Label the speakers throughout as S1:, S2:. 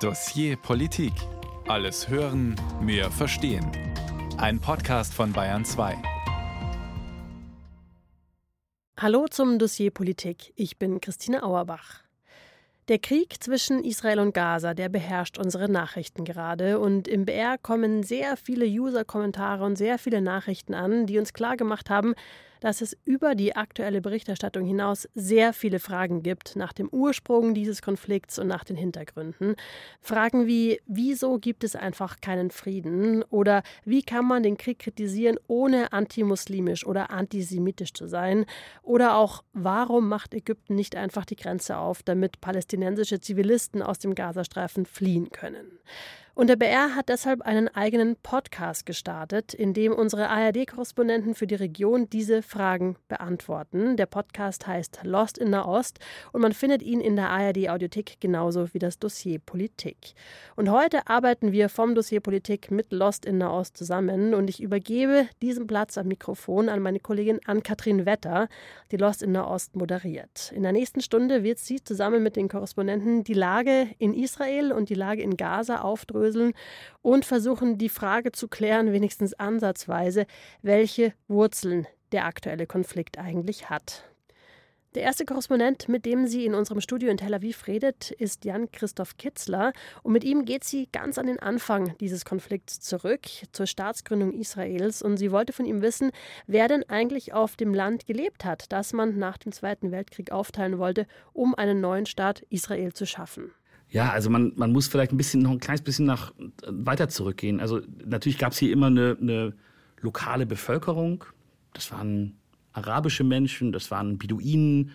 S1: Dossier Politik. Alles hören, mehr verstehen. Ein Podcast von Bayern 2.
S2: Hallo zum Dossier Politik. Ich bin Christine Auerbach. Der Krieg zwischen Israel und Gaza, der beherrscht unsere Nachrichten gerade. Und im BR kommen sehr viele User-Kommentare und sehr viele Nachrichten an, die uns klargemacht haben, dass es über die aktuelle Berichterstattung hinaus sehr viele Fragen gibt nach dem Ursprung dieses Konflikts und nach den Hintergründen. Fragen wie, wieso gibt es einfach keinen Frieden? Oder wie kann man den Krieg kritisieren, ohne antimuslimisch oder antisemitisch zu sein? Oder auch, warum macht Ägypten nicht einfach die Grenze auf, damit palästinensische Zivilisten aus dem Gazastreifen fliehen können? Und der BR hat deshalb einen eigenen Podcast gestartet, in dem unsere ARD-Korrespondenten für die Region diese Fragen beantworten. Der Podcast heißt Lost in Nahost und man findet ihn in der ARD-Audiothek genauso wie das Dossier Politik. Und heute arbeiten wir vom Dossier Politik mit Lost in Nahost zusammen und ich übergebe diesen Platz am Mikrofon an meine Kollegin Ann-Kathrin Wetter, die Lost in Nahost moderiert. In der nächsten Stunde wird sie zusammen mit den Korrespondenten die Lage in Israel und die Lage in Gaza aufdröseln aufdröseln und versuchen die Frage zu klären, wenigstens ansatzweise, welche Wurzeln der aktuelle Konflikt eigentlich hat. Der erste Korrespondent, mit dem sie in unserem Studio in Tel Aviv redet, ist Jan-Christoph Kitzler. Und mit ihm geht sie ganz an den Anfang dieses Konflikts zurück, zur Staatsgründung Israels. Und sie wollte von ihm wissen, wer denn eigentlich auf dem Land gelebt hat, das man nach dem Zweiten Weltkrieg aufteilen wollte, um einen neuen Staat Israel zu schaffen.
S3: Ja, also man, man muss vielleicht ein bisschen noch ein kleines bisschen nach weiter zurückgehen. Also natürlich gab es hier immer eine, eine lokale Bevölkerung. Das waren arabische Menschen, das waren Beduinen,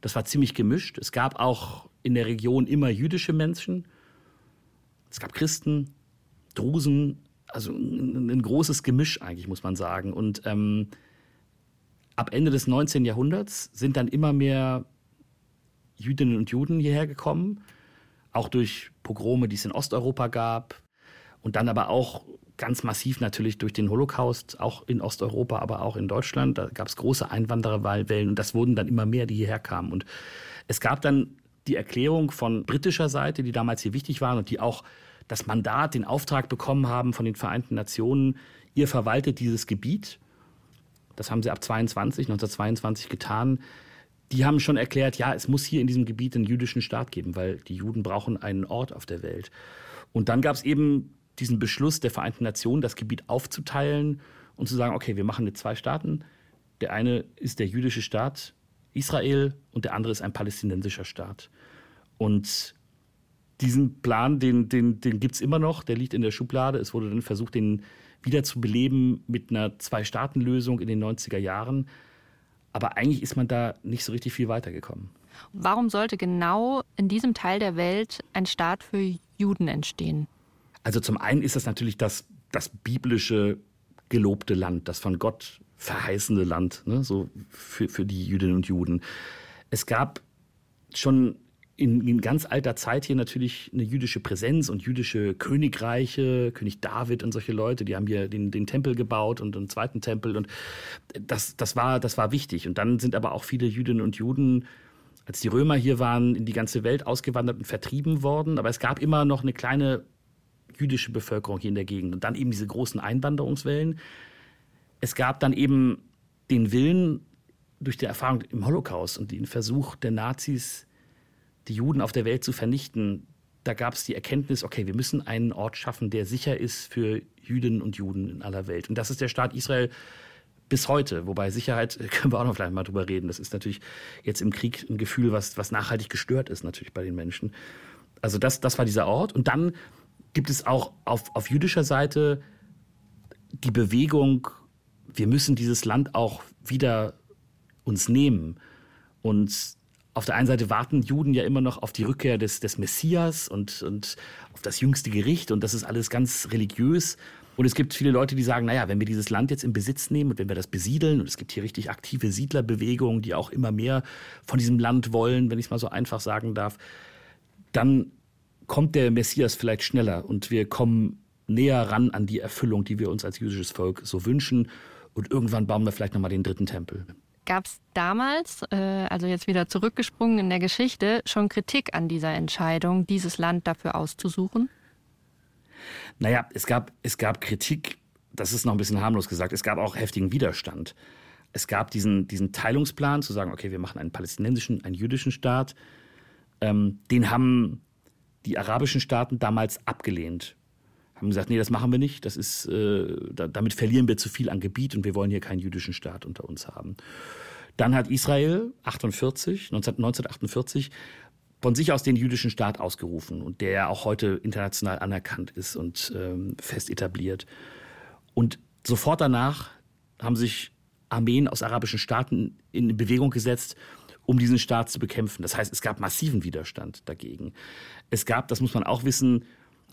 S3: das war ziemlich gemischt. Es gab auch in der Region immer jüdische Menschen. Es gab Christen, Drusen, also ein, ein großes Gemisch eigentlich, muss man sagen. Und ähm, ab Ende des 19. Jahrhunderts sind dann immer mehr Jüdinnen und Juden hierher gekommen auch durch Pogrome, die es in Osteuropa gab und dann aber auch ganz massiv natürlich durch den Holocaust, auch in Osteuropa, aber auch in Deutschland. Da gab es große Einwandererwellen und das wurden dann immer mehr, die hierher kamen. Und es gab dann die Erklärung von britischer Seite, die damals hier wichtig waren und die auch das Mandat, den Auftrag bekommen haben von den Vereinten Nationen, ihr verwaltet dieses Gebiet. Das haben sie ab 22, 1922 getan die haben schon erklärt, ja, es muss hier in diesem Gebiet einen jüdischen Staat geben, weil die Juden brauchen einen Ort auf der Welt. Und dann gab es eben diesen Beschluss der Vereinten Nationen, das Gebiet aufzuteilen und zu sagen, okay, wir machen jetzt zwei Staaten. Der eine ist der jüdische Staat Israel und der andere ist ein palästinensischer Staat. Und diesen Plan, den, den, den gibt es immer noch, der liegt in der Schublade. Es wurde dann versucht, den wieder zu beleben mit einer Zwei-Staaten-Lösung in den 90er Jahren. Aber eigentlich ist man da nicht so richtig viel weitergekommen.
S4: Warum sollte genau in diesem Teil der Welt ein Staat für Juden entstehen?
S3: Also zum einen ist das natürlich das, das biblische gelobte Land, das von Gott verheißende Land, ne, so für, für die Jüdinnen und Juden. Es gab schon in, in, ganz alter Zeit hier natürlich eine jüdische Präsenz und jüdische Königreiche, König David und solche Leute, die haben hier den, den Tempel gebaut und einen zweiten Tempel und das, das, war, das war wichtig. Und dann sind aber auch viele Jüdinnen und Juden, als die Römer hier waren, in die ganze Welt ausgewandert und vertrieben worden. Aber es gab immer noch eine kleine jüdische Bevölkerung hier in der Gegend und dann eben diese großen Einwanderungswellen. Es gab dann eben den Willen durch die Erfahrung im Holocaust und den Versuch der Nazis, die Juden auf der Welt zu vernichten, da gab es die Erkenntnis, okay, wir müssen einen Ort schaffen, der sicher ist für Jüdinnen und Juden in aller Welt. Und das ist der Staat Israel bis heute. Wobei Sicherheit, können wir auch noch vielleicht mal drüber reden. Das ist natürlich jetzt im Krieg ein Gefühl, was, was nachhaltig gestört ist, natürlich bei den Menschen. Also das, das war dieser Ort. Und dann gibt es auch auf, auf jüdischer Seite die Bewegung, wir müssen dieses Land auch wieder uns nehmen. Und auf der einen Seite warten Juden ja immer noch auf die Rückkehr des, des Messias und, und auf das jüngste Gericht und das ist alles ganz religiös. Und es gibt viele Leute, die sagen, naja, wenn wir dieses Land jetzt in Besitz nehmen und wenn wir das besiedeln, und es gibt hier richtig aktive Siedlerbewegungen, die auch immer mehr von diesem Land wollen, wenn ich es mal so einfach sagen darf, dann kommt der Messias vielleicht schneller und wir kommen näher ran an die Erfüllung, die wir uns als jüdisches Volk so wünschen. Und irgendwann bauen wir vielleicht nochmal den dritten Tempel.
S4: Gab es damals, äh, also jetzt wieder zurückgesprungen in der Geschichte, schon Kritik an dieser Entscheidung, dieses Land dafür auszusuchen?
S3: Naja, es gab, es gab Kritik, das ist noch ein bisschen harmlos gesagt, es gab auch heftigen Widerstand. Es gab diesen, diesen Teilungsplan, zu sagen, okay, wir machen einen palästinensischen, einen jüdischen Staat. Ähm, den haben die arabischen Staaten damals abgelehnt. Haben gesagt, nee, das machen wir nicht, das ist, äh, da, damit verlieren wir zu viel an Gebiet und wir wollen hier keinen jüdischen Staat unter uns haben. Dann hat Israel 48, 19, 1948 von sich aus den jüdischen Staat ausgerufen und der auch heute international anerkannt ist und ähm, fest etabliert. Und sofort danach haben sich Armeen aus arabischen Staaten in Bewegung gesetzt, um diesen Staat zu bekämpfen. Das heißt, es gab massiven Widerstand dagegen. Es gab, das muss man auch wissen,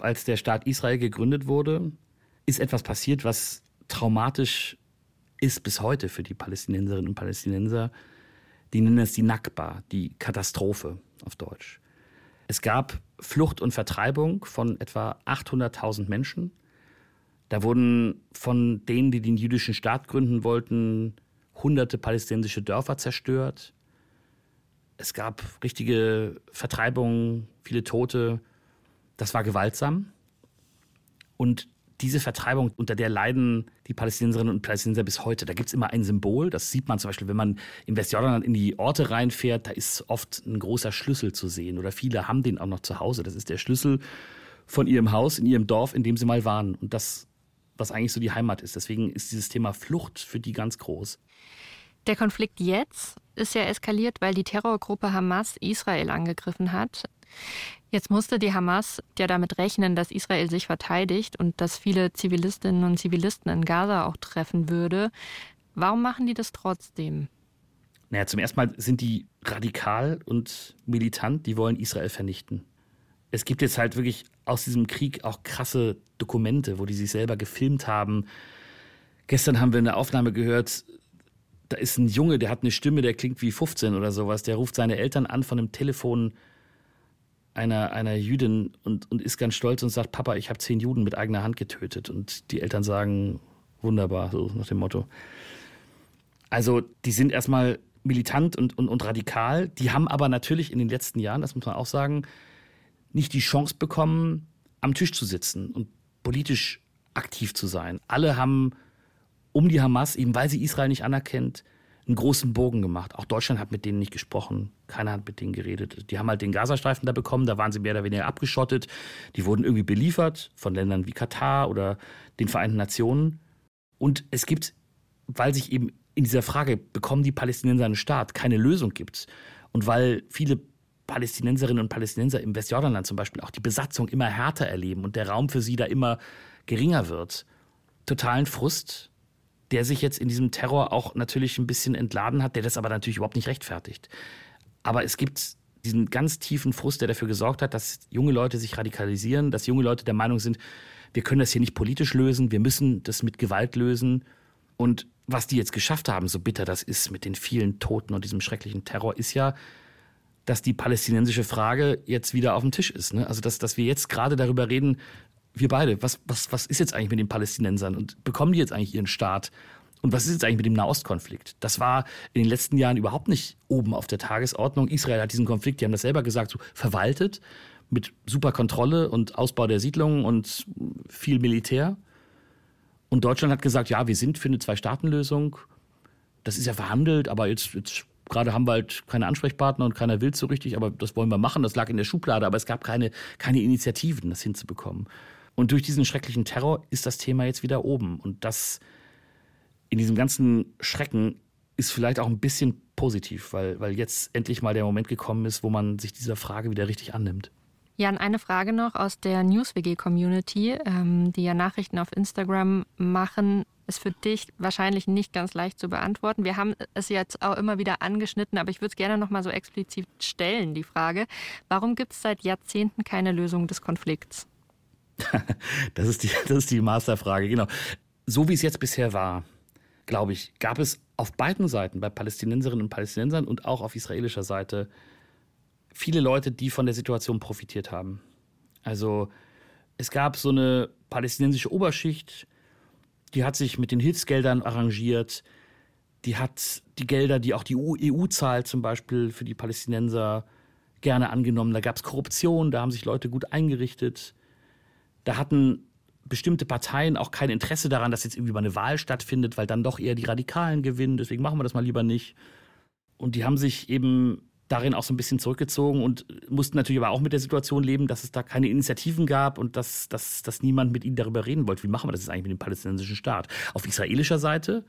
S3: als der Staat Israel gegründet wurde, ist etwas passiert, was traumatisch ist bis heute für die Palästinenserinnen und Palästinenser. Die nennen es die Nakba, die Katastrophe auf Deutsch. Es gab Flucht und Vertreibung von etwa 800.000 Menschen. Da wurden von denen, die den jüdischen Staat gründen wollten, hunderte palästinensische Dörfer zerstört. Es gab richtige Vertreibungen, viele Tote. Das war gewaltsam. Und diese Vertreibung, unter der leiden die Palästinenserinnen und Palästinenser bis heute. Da gibt es immer ein Symbol. Das sieht man zum Beispiel, wenn man im Westjordanland in die Orte reinfährt. Da ist oft ein großer Schlüssel zu sehen. Oder viele haben den auch noch zu Hause. Das ist der Schlüssel von ihrem Haus, in ihrem Dorf, in dem sie mal waren. Und das, was eigentlich so die Heimat ist. Deswegen ist dieses Thema Flucht für die ganz groß.
S4: Der Konflikt jetzt ist ja eskaliert, weil die Terrorgruppe Hamas Israel angegriffen hat. Jetzt musste die Hamas ja damit rechnen, dass Israel sich verteidigt und dass viele Zivilistinnen und Zivilisten in Gaza auch treffen würde. Warum machen die das trotzdem?
S3: Naja, zum ersten Mal sind die radikal und militant, die wollen Israel vernichten. Es gibt jetzt halt wirklich aus diesem Krieg auch krasse Dokumente, wo die sich selber gefilmt haben. Gestern haben wir eine Aufnahme gehört, da ist ein Junge, der hat eine Stimme, der klingt wie 15 oder sowas. Der ruft seine Eltern an von einem Telefon einer, einer Jüdin und, und ist ganz stolz und sagt, Papa, ich habe zehn Juden mit eigener Hand getötet. Und die Eltern sagen, wunderbar, so nach dem Motto. Also die sind erstmal militant und, und, und radikal. Die haben aber natürlich in den letzten Jahren, das muss man auch sagen, nicht die Chance bekommen, am Tisch zu sitzen und politisch aktiv zu sein. Alle haben um die Hamas, eben weil sie Israel nicht anerkennt, einen großen Bogen gemacht. Auch Deutschland hat mit denen nicht gesprochen. Keiner hat mit denen geredet. Die haben halt den Gazastreifen da bekommen, da waren sie mehr oder weniger abgeschottet. Die wurden irgendwie beliefert von Ländern wie Katar oder den Vereinten Nationen. Und es gibt, weil sich eben in dieser Frage, bekommen die Palästinenser einen Staat, keine Lösung gibt. Und weil viele Palästinenserinnen und Palästinenser im Westjordanland zum Beispiel auch die Besatzung immer härter erleben und der Raum für sie da immer geringer wird. Totalen Frust, der sich jetzt in diesem Terror auch natürlich ein bisschen entladen hat, der das aber natürlich überhaupt nicht rechtfertigt. Aber es gibt diesen ganz tiefen Frust, der dafür gesorgt hat, dass junge Leute sich radikalisieren, dass junge Leute der Meinung sind, wir können das hier nicht politisch lösen, wir müssen das mit Gewalt lösen. Und was die jetzt geschafft haben, so bitter das ist mit den vielen Toten und diesem schrecklichen Terror, ist ja, dass die palästinensische Frage jetzt wieder auf dem Tisch ist. Ne? Also, dass, dass wir jetzt gerade darüber reden, wir beide, was, was, was ist jetzt eigentlich mit den Palästinensern und bekommen die jetzt eigentlich ihren Staat? Und was ist jetzt eigentlich mit dem Nahostkonflikt? Das war in den letzten Jahren überhaupt nicht oben auf der Tagesordnung. Israel hat diesen Konflikt, die haben das selber gesagt, so verwaltet mit super Kontrolle und Ausbau der Siedlungen und viel Militär. Und Deutschland hat gesagt, ja, wir sind für eine Zwei-Staaten-Lösung. Das ist ja verhandelt, aber jetzt, jetzt gerade haben wir halt keine Ansprechpartner und keiner will so richtig, aber das wollen wir machen. Das lag in der Schublade, aber es gab keine, keine Initiativen, das hinzubekommen. Und durch diesen schrecklichen Terror ist das Thema jetzt wieder oben. Und das in diesem ganzen Schrecken ist vielleicht auch ein bisschen positiv, weil, weil jetzt endlich mal der Moment gekommen ist, wo man sich dieser Frage wieder richtig annimmt.
S4: Jan, eine Frage noch aus der NewsWG-Community, ähm, die ja Nachrichten auf Instagram machen, ist für dich wahrscheinlich nicht ganz leicht zu beantworten. Wir haben es jetzt auch immer wieder angeschnitten, aber ich würde es gerne noch mal so explizit stellen, die Frage. Warum gibt es seit Jahrzehnten keine Lösung des Konflikts?
S3: das, ist die, das ist die Masterfrage, genau. So wie es jetzt bisher war, glaube ich, gab es auf beiden Seiten, bei Palästinenserinnen und Palästinensern und auch auf israelischer Seite, viele Leute, die von der Situation profitiert haben. Also es gab so eine palästinensische Oberschicht, die hat sich mit den Hilfsgeldern arrangiert. die hat die Gelder, die auch die EU zahlt, zum Beispiel für die Palästinenser, gerne angenommen. Da gab es Korruption, da haben sich Leute gut eingerichtet. Da hatten bestimmte Parteien auch kein Interesse daran, dass jetzt irgendwie mal eine Wahl stattfindet, weil dann doch eher die Radikalen gewinnen. Deswegen machen wir das mal lieber nicht. Und die haben sich eben darin auch so ein bisschen zurückgezogen und mussten natürlich aber auch mit der Situation leben, dass es da keine Initiativen gab und dass, dass, dass niemand mit ihnen darüber reden wollte. Wie machen wir das jetzt eigentlich mit dem palästinensischen Staat? Auf israelischer Seite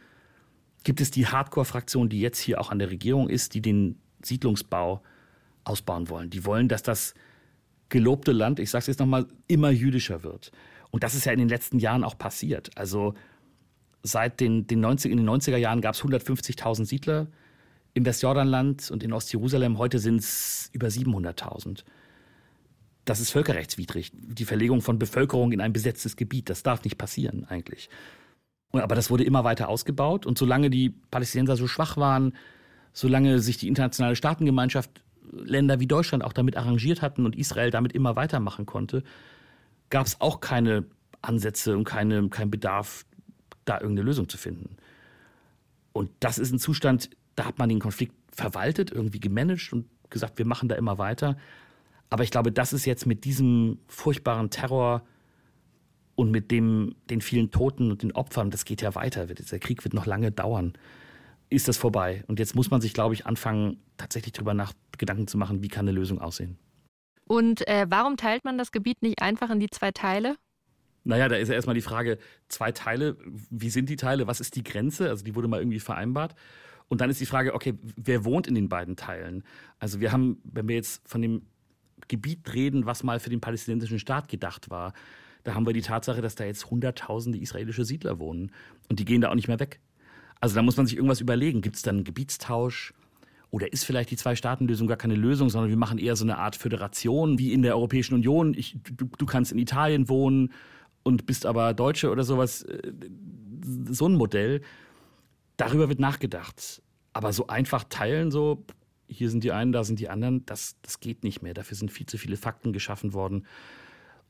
S3: gibt es die Hardcore-Fraktion, die jetzt hier auch an der Regierung ist, die den Siedlungsbau ausbauen wollen. Die wollen, dass das gelobte Land, ich sage es jetzt nochmal, immer jüdischer wird. Und das ist ja in den letzten Jahren auch passiert. Also seit den, den 90, in den 90er Jahren gab es 150.000 Siedler im Westjordanland und in Ostjerusalem. Heute sind es über 700.000. Das ist völkerrechtswidrig. Die Verlegung von Bevölkerung in ein besetztes Gebiet, das darf nicht passieren eigentlich. Aber das wurde immer weiter ausgebaut. Und solange die Palästinenser so schwach waren, solange sich die internationale Staatengemeinschaft, Länder wie Deutschland auch damit arrangiert hatten und Israel damit immer weitermachen konnte, gab es auch keine Ansätze und keine, keinen Bedarf, da irgendeine Lösung zu finden. Und das ist ein Zustand, da hat man den Konflikt verwaltet, irgendwie gemanagt und gesagt, wir machen da immer weiter. Aber ich glaube, das ist jetzt mit diesem furchtbaren Terror und mit dem, den vielen Toten und den Opfern, das geht ja weiter. Der Krieg wird noch lange dauern. Ist das vorbei? Und jetzt muss man sich, glaube ich, anfangen, tatsächlich darüber nach Gedanken zu machen, wie kann eine Lösung aussehen.
S4: Und äh, warum teilt man das Gebiet nicht einfach in die zwei Teile?
S3: Naja, da ist ja erstmal die Frage, zwei Teile, wie sind die Teile, was ist die Grenze? Also die wurde mal irgendwie vereinbart. Und dann ist die Frage, okay, wer wohnt in den beiden Teilen? Also wir haben, wenn wir jetzt von dem Gebiet reden, was mal für den palästinensischen Staat gedacht war, da haben wir die Tatsache, dass da jetzt hunderttausende israelische Siedler wohnen und die gehen da auch nicht mehr weg. Also da muss man sich irgendwas überlegen. Gibt es dann einen Gebietstausch? Oder ist vielleicht die Zwei-Staaten-Lösung gar keine Lösung, sondern wir machen eher so eine Art Föderation wie in der Europäischen Union. Ich, du, du kannst in Italien wohnen und bist aber Deutsche oder sowas. Äh, so ein Modell. Darüber wird nachgedacht. Aber so einfach teilen, so hier sind die einen, da sind die anderen, das, das geht nicht mehr. Dafür sind viel zu viele Fakten geschaffen worden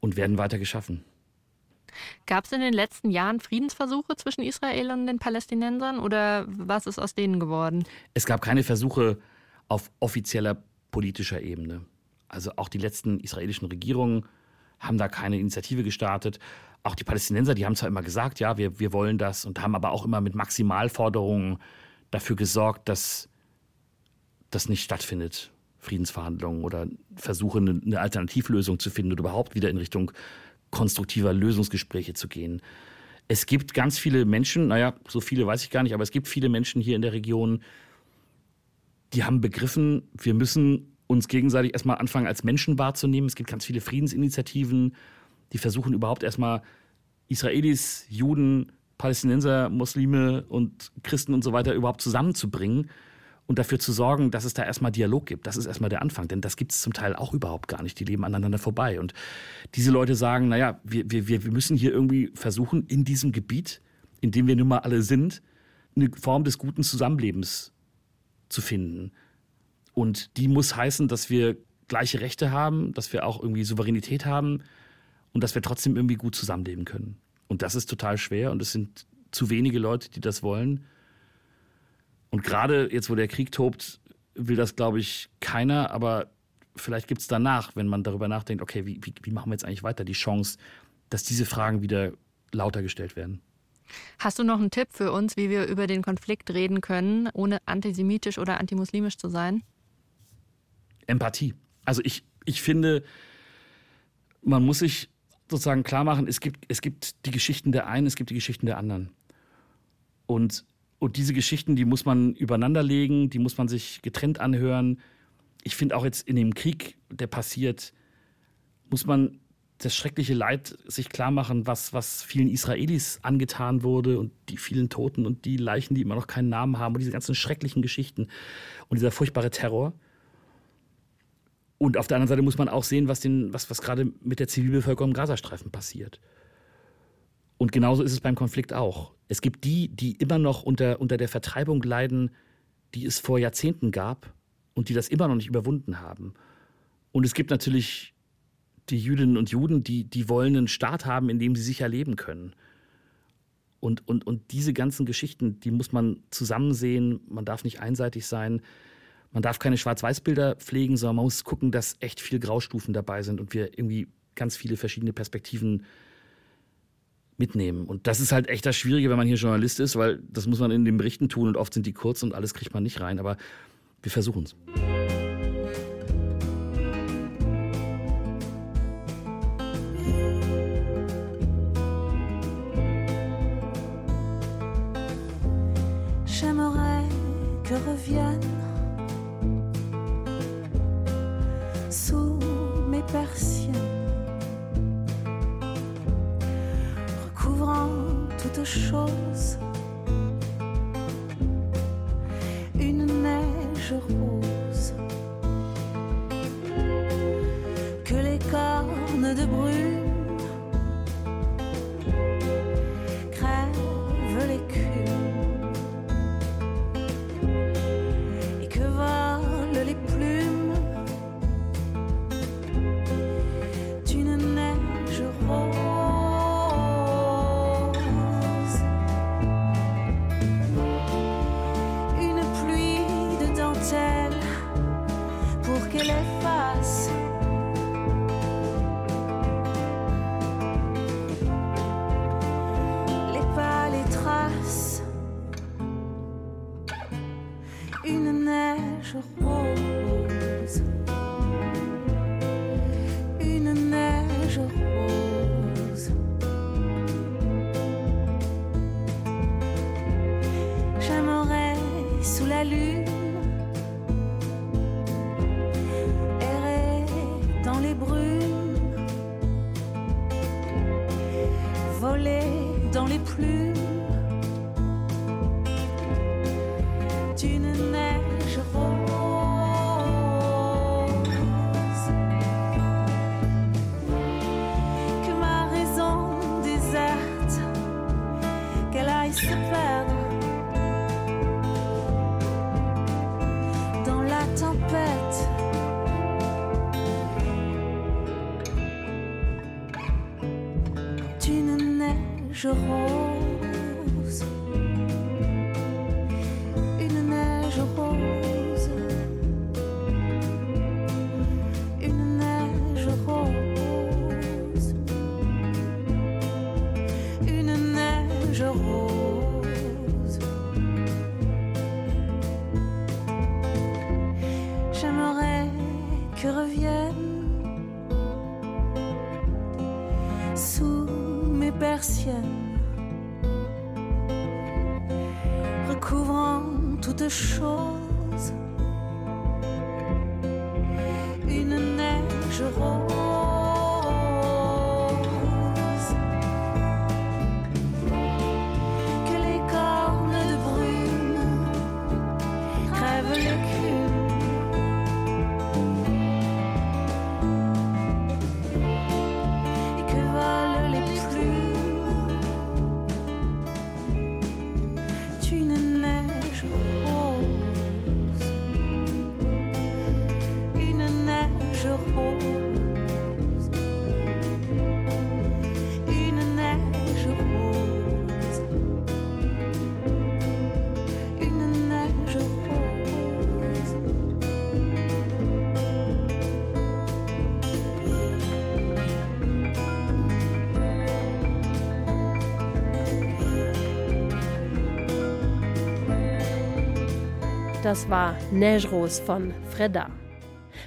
S3: und werden weiter geschaffen.
S4: Gab es in den letzten Jahren Friedensversuche zwischen Israel und den Palästinensern oder was ist aus denen geworden?
S3: Es gab keine Versuche auf offizieller politischer Ebene. Also auch die letzten israelischen Regierungen haben da keine Initiative gestartet. Auch die Palästinenser, die haben zwar immer gesagt, ja, wir, wir wollen das und haben aber auch immer mit Maximalforderungen dafür gesorgt, dass das nicht stattfindet. Friedensverhandlungen oder Versuche, eine Alternativlösung zu finden oder überhaupt wieder in Richtung konstruktiver Lösungsgespräche zu gehen. Es gibt ganz viele Menschen, naja, so viele weiß ich gar nicht, aber es gibt viele Menschen hier in der Region, die haben begriffen, wir müssen uns gegenseitig erstmal anfangen, als Menschen wahrzunehmen. Es gibt ganz viele Friedensinitiativen, die versuchen überhaupt erstmal Israelis, Juden, Palästinenser, Muslime und Christen und so weiter überhaupt zusammenzubringen und dafür zu sorgen, dass es da erstmal Dialog gibt. Das ist erstmal der Anfang, denn das gibt es zum Teil auch überhaupt gar nicht. Die leben aneinander vorbei. Und diese Leute sagen, naja, wir, wir, wir müssen hier irgendwie versuchen, in diesem Gebiet, in dem wir nun mal alle sind, eine Form des guten Zusammenlebens zu finden. Und die muss heißen, dass wir gleiche Rechte haben, dass wir auch irgendwie Souveränität haben und dass wir trotzdem irgendwie gut zusammenleben können. Und das ist total schwer und es sind zu wenige Leute, die das wollen. Und gerade jetzt, wo der Krieg tobt, will das, glaube ich, keiner. Aber vielleicht gibt es danach, wenn man darüber nachdenkt, okay, wie, wie, wie machen wir jetzt eigentlich weiter, die Chance, dass diese Fragen wieder lauter gestellt werden.
S4: Hast du noch einen Tipp für uns, wie wir über den Konflikt reden können, ohne antisemitisch oder antimuslimisch zu sein?
S3: Empathie. Also ich, ich finde, man muss sich sozusagen klar machen, es gibt, es gibt die Geschichten der einen, es gibt die Geschichten der anderen. Und und diese Geschichten, die muss man übereinander legen, die muss man sich getrennt anhören. Ich finde auch jetzt in dem Krieg, der passiert, muss man das schreckliche Leid sich klar machen, was, was vielen Israelis angetan wurde und die vielen Toten und die Leichen, die immer noch keinen Namen haben und diese ganzen schrecklichen Geschichten und dieser furchtbare Terror. Und auf der anderen Seite muss man auch sehen, was, was, was gerade mit der Zivilbevölkerung im Gazastreifen passiert. Und genauso ist es beim Konflikt auch. Es gibt die, die immer noch unter, unter der Vertreibung leiden, die es vor Jahrzehnten gab und die das immer noch nicht überwunden haben. Und es gibt natürlich die Jüdinnen und Juden, die, die wollen einen Staat haben, in dem sie sicher leben können. Und, und, und diese ganzen Geschichten, die muss man zusammen sehen. Man darf nicht einseitig sein. Man darf keine Schwarz-Weiß-Bilder pflegen, sondern man muss gucken, dass echt viele Graustufen dabei sind und wir irgendwie ganz viele verschiedene Perspektiven mitnehmen. Und das ist halt echt das Schwierige, wenn man hier Journalist ist, weil das muss man in den Berichten tun und oft sind die kurz und alles kriegt man nicht rein. Aber wir versuchen es.
S5: Voler dans les plumes d'une neige rose.
S2: Das war Neige Rose von Freda.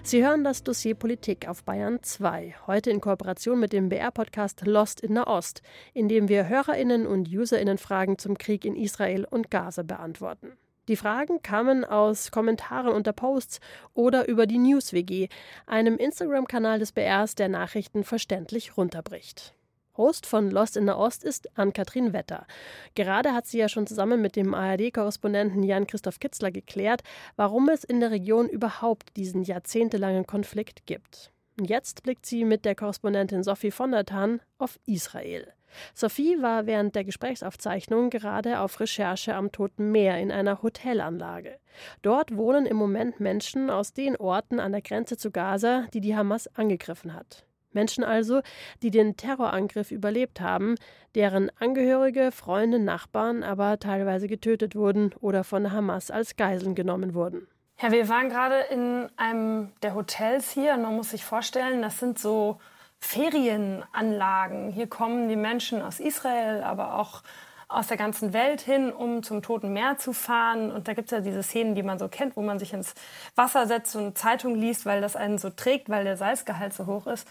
S2: Sie hören das Dossier Politik auf Bayern 2, heute in Kooperation mit dem BR-Podcast Lost in der Ost, in dem wir HörerInnen und UserInnen Fragen zum Krieg in Israel und Gaza beantworten. Die Fragen kamen aus Kommentaren unter Posts oder über die News-WG, einem Instagram-Kanal des BRs, der Nachrichten verständlich runterbricht. Host von Lost in der Ost ist Ann-Kathrin Wetter. Gerade hat sie ja schon zusammen mit dem ARD-Korrespondenten Jan-Christoph Kitzler geklärt, warum es in der Region überhaupt diesen jahrzehntelangen Konflikt gibt. Jetzt blickt sie mit der Korrespondentin Sophie von der Tann auf Israel. Sophie war während der Gesprächsaufzeichnung gerade auf Recherche am Toten Meer in einer Hotelanlage. Dort wohnen im Moment Menschen aus den Orten an der Grenze zu Gaza, die die Hamas angegriffen hat. Menschen also, die den Terrorangriff überlebt haben, deren Angehörige, Freunde, Nachbarn aber teilweise getötet wurden oder von Hamas als Geiseln genommen wurden.
S6: Ja, wir waren gerade in einem der Hotels hier und man muss sich vorstellen, das sind so Ferienanlagen. Hier kommen die Menschen aus Israel, aber auch aus der ganzen Welt hin, um zum Toten Meer zu fahren. Und da gibt es ja diese Szenen, die man so kennt, wo man sich ins Wasser setzt und Zeitung liest, weil das einen so trägt, weil der Salzgehalt so hoch ist.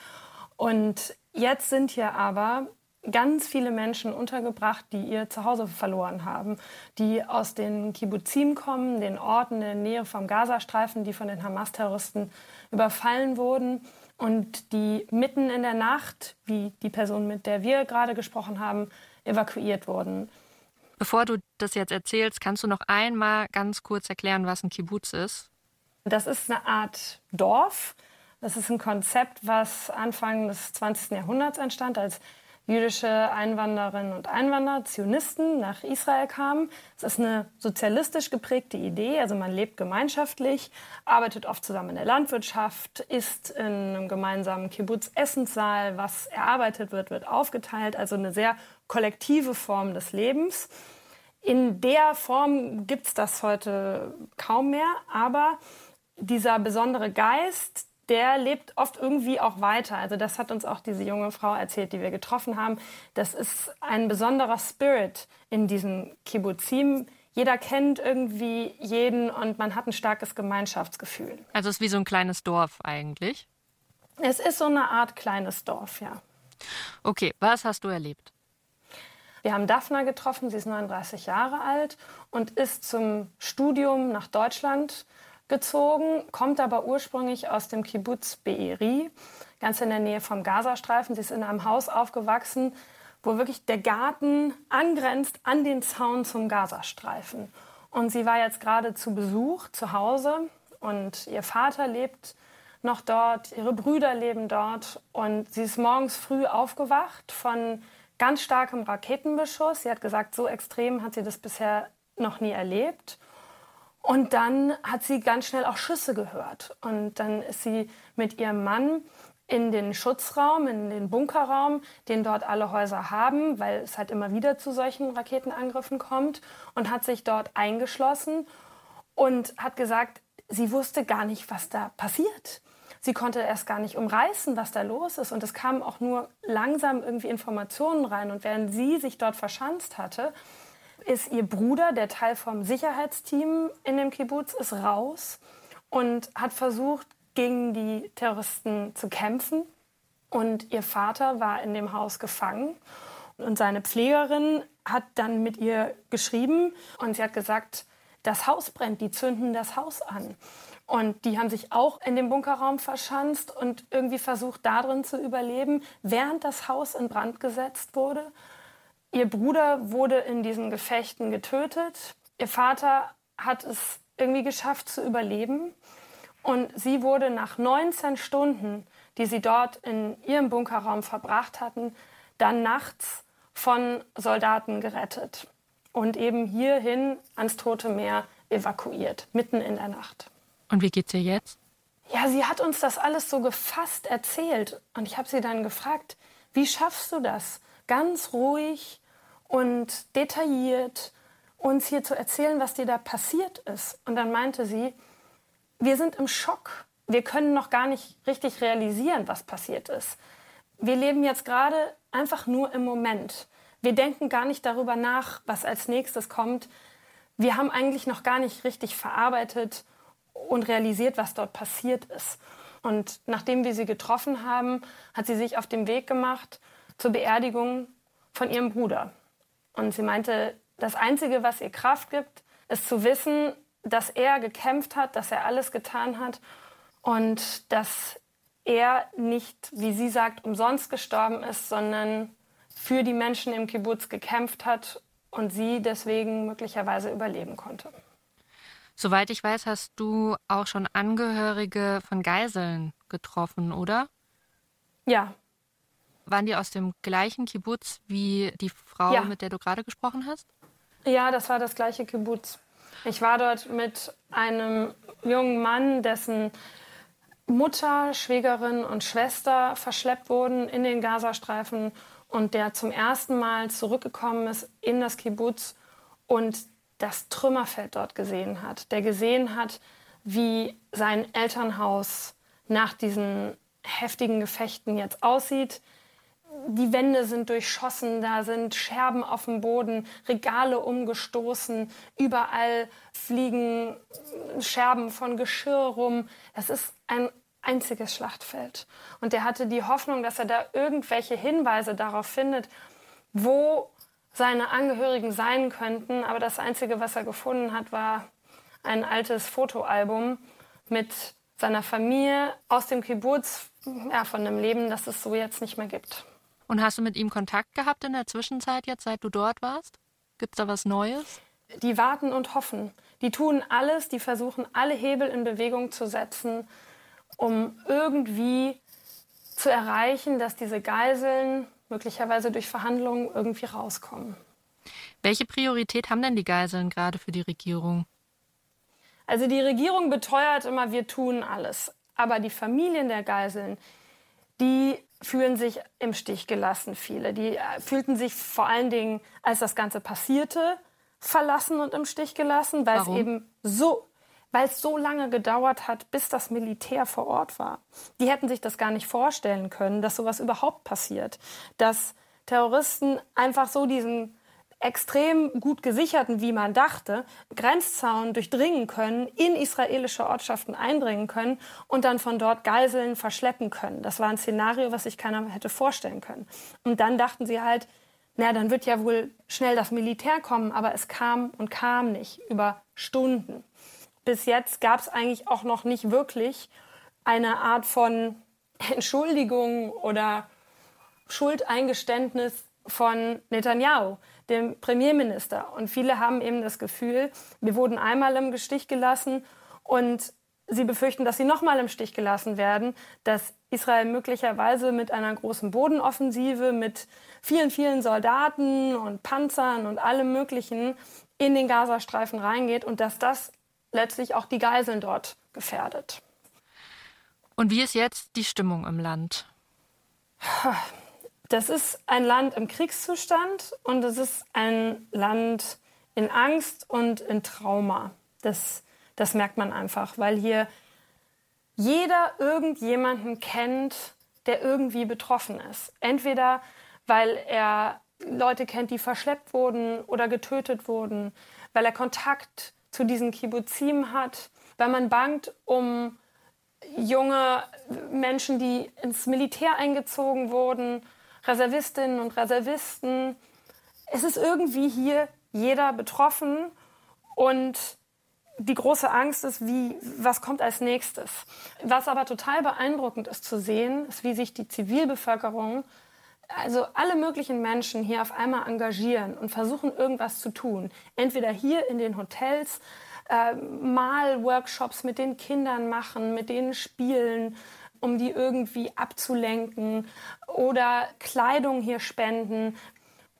S6: Und jetzt sind hier aber ganz viele Menschen untergebracht, die ihr Zuhause verloren haben, die aus den Kibbuzim kommen, den Orten in der Nähe vom Gazastreifen, die von den Hamas-Terroristen überfallen wurden und die mitten in der Nacht, wie die Person, mit der wir gerade gesprochen haben, evakuiert wurden.
S4: Bevor du das jetzt erzählst, kannst du noch einmal ganz kurz erklären, was ein Kibbutz ist?
S6: Das ist eine Art Dorf, das ist ein Konzept, was Anfang des 20. Jahrhunderts entstand, als jüdische Einwanderinnen und Einwanderer, Zionisten, nach Israel kamen. Es ist eine sozialistisch geprägte Idee, also man lebt gemeinschaftlich, arbeitet oft zusammen in der Landwirtschaft, isst in einem gemeinsamen Kibbutz-Essenssaal, was erarbeitet wird, wird aufgeteilt, also eine sehr kollektive Form des Lebens. In der Form gibt es das heute kaum mehr, aber dieser besondere Geist, der lebt oft irgendwie auch weiter. Also das hat uns auch diese junge Frau erzählt, die wir getroffen haben. Das ist ein besonderer Spirit in diesem Kibbutzim. Jeder kennt irgendwie jeden und man hat ein starkes Gemeinschaftsgefühl.
S4: Also es ist wie so ein kleines Dorf eigentlich.
S6: Es ist so eine Art kleines Dorf, ja.
S4: Okay, was hast du erlebt?
S6: Wir haben Daphna getroffen, sie ist 39 Jahre alt und ist zum Studium nach Deutschland gezogen, kommt aber ursprünglich aus dem Kibbutz Be'eri, ganz in der Nähe vom Gazastreifen. Sie ist in einem Haus aufgewachsen, wo wirklich der Garten angrenzt an den Zaun zum Gazastreifen. Und sie war jetzt gerade zu Besuch zu Hause und ihr Vater lebt noch dort, ihre Brüder leben dort und sie ist morgens früh aufgewacht von ganz starkem Raketenbeschuss. Sie hat gesagt, so extrem hat sie das bisher noch nie erlebt. Und dann hat sie ganz schnell auch Schüsse gehört. Und dann ist sie mit ihrem Mann in den Schutzraum, in den Bunkerraum, den dort alle Häuser haben, weil es halt immer wieder zu solchen Raketenangriffen kommt, und hat sich dort eingeschlossen und hat gesagt, sie wusste gar nicht, was da passiert. Sie konnte erst gar nicht umreißen, was da los ist. Und es kamen auch nur langsam irgendwie Informationen rein. Und während sie sich dort verschanzt hatte, ist ihr Bruder, der Teil vom Sicherheitsteam in dem Kibbutz, ist raus und hat versucht, gegen die Terroristen zu kämpfen. Und ihr Vater war in dem Haus gefangen. Und seine Pflegerin hat dann mit ihr geschrieben und sie hat gesagt, das Haus brennt, die zünden das Haus an. Und die haben sich auch in dem Bunkerraum verschanzt und irgendwie versucht, darin zu überleben, während das Haus in Brand gesetzt wurde. Ihr Bruder wurde in diesen Gefechten getötet. Ihr Vater hat es irgendwie geschafft zu überleben. Und sie wurde nach 19 Stunden, die sie dort in ihrem Bunkerraum verbracht hatten, dann nachts von Soldaten gerettet und eben hierhin ans Tote Meer evakuiert, mitten in der Nacht.
S4: Und wie geht's ihr jetzt?
S6: Ja, sie hat uns das alles so gefasst erzählt. Und ich habe sie dann gefragt, wie schaffst du das, ganz ruhig und detailliert uns hier zu erzählen, was dir da passiert ist. Und dann meinte sie, wir sind im Schock. Wir können noch gar nicht richtig realisieren, was passiert ist. Wir leben jetzt gerade einfach nur im Moment. Wir denken gar nicht darüber nach, was als nächstes kommt. Wir haben eigentlich noch gar nicht richtig verarbeitet und realisiert, was dort passiert ist. Und nachdem wir sie getroffen haben, hat sie sich auf den Weg gemacht zur Beerdigung von ihrem Bruder. Und sie meinte, das Einzige, was ihr Kraft gibt, ist zu wissen, dass er gekämpft hat, dass er alles getan hat und dass er nicht, wie sie sagt, umsonst gestorben ist, sondern für die Menschen im Kibbutz gekämpft hat und sie deswegen möglicherweise überleben konnte.
S4: Soweit ich weiß, hast du auch schon Angehörige von Geiseln getroffen, oder?
S6: Ja,
S4: waren die aus dem gleichen Kibbutz wie die Frau, ja. mit der du gerade gesprochen hast?
S6: Ja, das war das gleiche Kibbutz. Ich war dort mit einem jungen Mann, dessen Mutter, Schwägerin und Schwester verschleppt wurden in den Gazastreifen und der zum ersten Mal zurückgekommen ist in das Kibbutz und das Trümmerfeld dort gesehen hat, der gesehen hat, wie sein Elternhaus nach diesen heftigen Gefechten jetzt aussieht. Die Wände sind durchschossen, da sind Scherben auf dem Boden, Regale umgestoßen, überall fliegen Scherben von Geschirr rum. Es ist ein einziges Schlachtfeld. Und er hatte die Hoffnung, dass er da irgendwelche Hinweise darauf findet, wo seine Angehörigen sein könnten. Aber das Einzige, was er gefunden hat, war ein altes Fotoalbum mit seiner Familie aus dem Kibbutz, ja, von einem Leben, das es so jetzt nicht mehr gibt.
S4: Und hast du mit ihm Kontakt gehabt in der Zwischenzeit jetzt, seit du dort warst? Gibt es da was Neues?
S6: Die warten und hoffen. Die tun alles, die versuchen alle Hebel in Bewegung zu setzen, um irgendwie zu erreichen, dass diese Geiseln möglicherweise durch Verhandlungen irgendwie rauskommen.
S4: Welche Priorität haben denn die Geiseln gerade für die Regierung?
S6: Also die Regierung beteuert immer, wir tun alles. Aber die Familien der Geiseln, die fühlen sich im Stich gelassen, viele. Die äh, fühlten sich vor allen Dingen, als das Ganze passierte, verlassen und im Stich gelassen, weil
S4: Warum?
S6: es eben so weil es so lange gedauert hat, bis das Militär vor Ort war. Die hätten sich das gar nicht vorstellen können, dass sowas überhaupt passiert. Dass Terroristen einfach so diesen extrem gut gesicherten, wie man dachte, Grenzzaun durchdringen können, in israelische Ortschaften eindringen können und dann von dort Geiseln verschleppen können. Das war ein Szenario, was sich keiner hätte vorstellen können. Und dann dachten sie halt, na, dann wird ja wohl schnell das Militär kommen, aber es kam und kam nicht über Stunden. Bis jetzt gab es eigentlich auch noch nicht wirklich eine Art von Entschuldigung oder Schuldeingeständnis von Netanyahu, dem Premierminister. Und viele haben eben das Gefühl, wir wurden einmal im Stich gelassen und sie befürchten, dass sie nochmal im Stich gelassen werden, dass Israel möglicherweise mit einer großen Bodenoffensive, mit vielen, vielen Soldaten und Panzern und allem Möglichen in den Gazastreifen reingeht und dass das letztlich auch die Geiseln dort gefährdet.
S4: Und wie ist jetzt die Stimmung im Land?
S6: Das ist ein Land im Kriegszustand und es ist ein Land in Angst und in Trauma. Das, das merkt man einfach, weil hier jeder irgendjemanden kennt, der irgendwie betroffen ist. Entweder weil er Leute kennt, die verschleppt wurden oder getötet wurden, weil er Kontakt zu diesen Kibbuzim hat, weil man bangt um junge Menschen, die ins Militär eingezogen wurden, Reservistinnen und Reservisten. Es ist irgendwie hier jeder betroffen und die große Angst ist, wie, was kommt als nächstes. Was aber total beeindruckend ist zu sehen, ist, wie sich die Zivilbevölkerung, also alle möglichen Menschen hier auf einmal engagieren und versuchen, irgendwas zu tun. Entweder hier in den Hotels, äh, mal Workshops mit den Kindern machen, mit denen spielen, um die irgendwie abzulenken oder Kleidung hier spenden.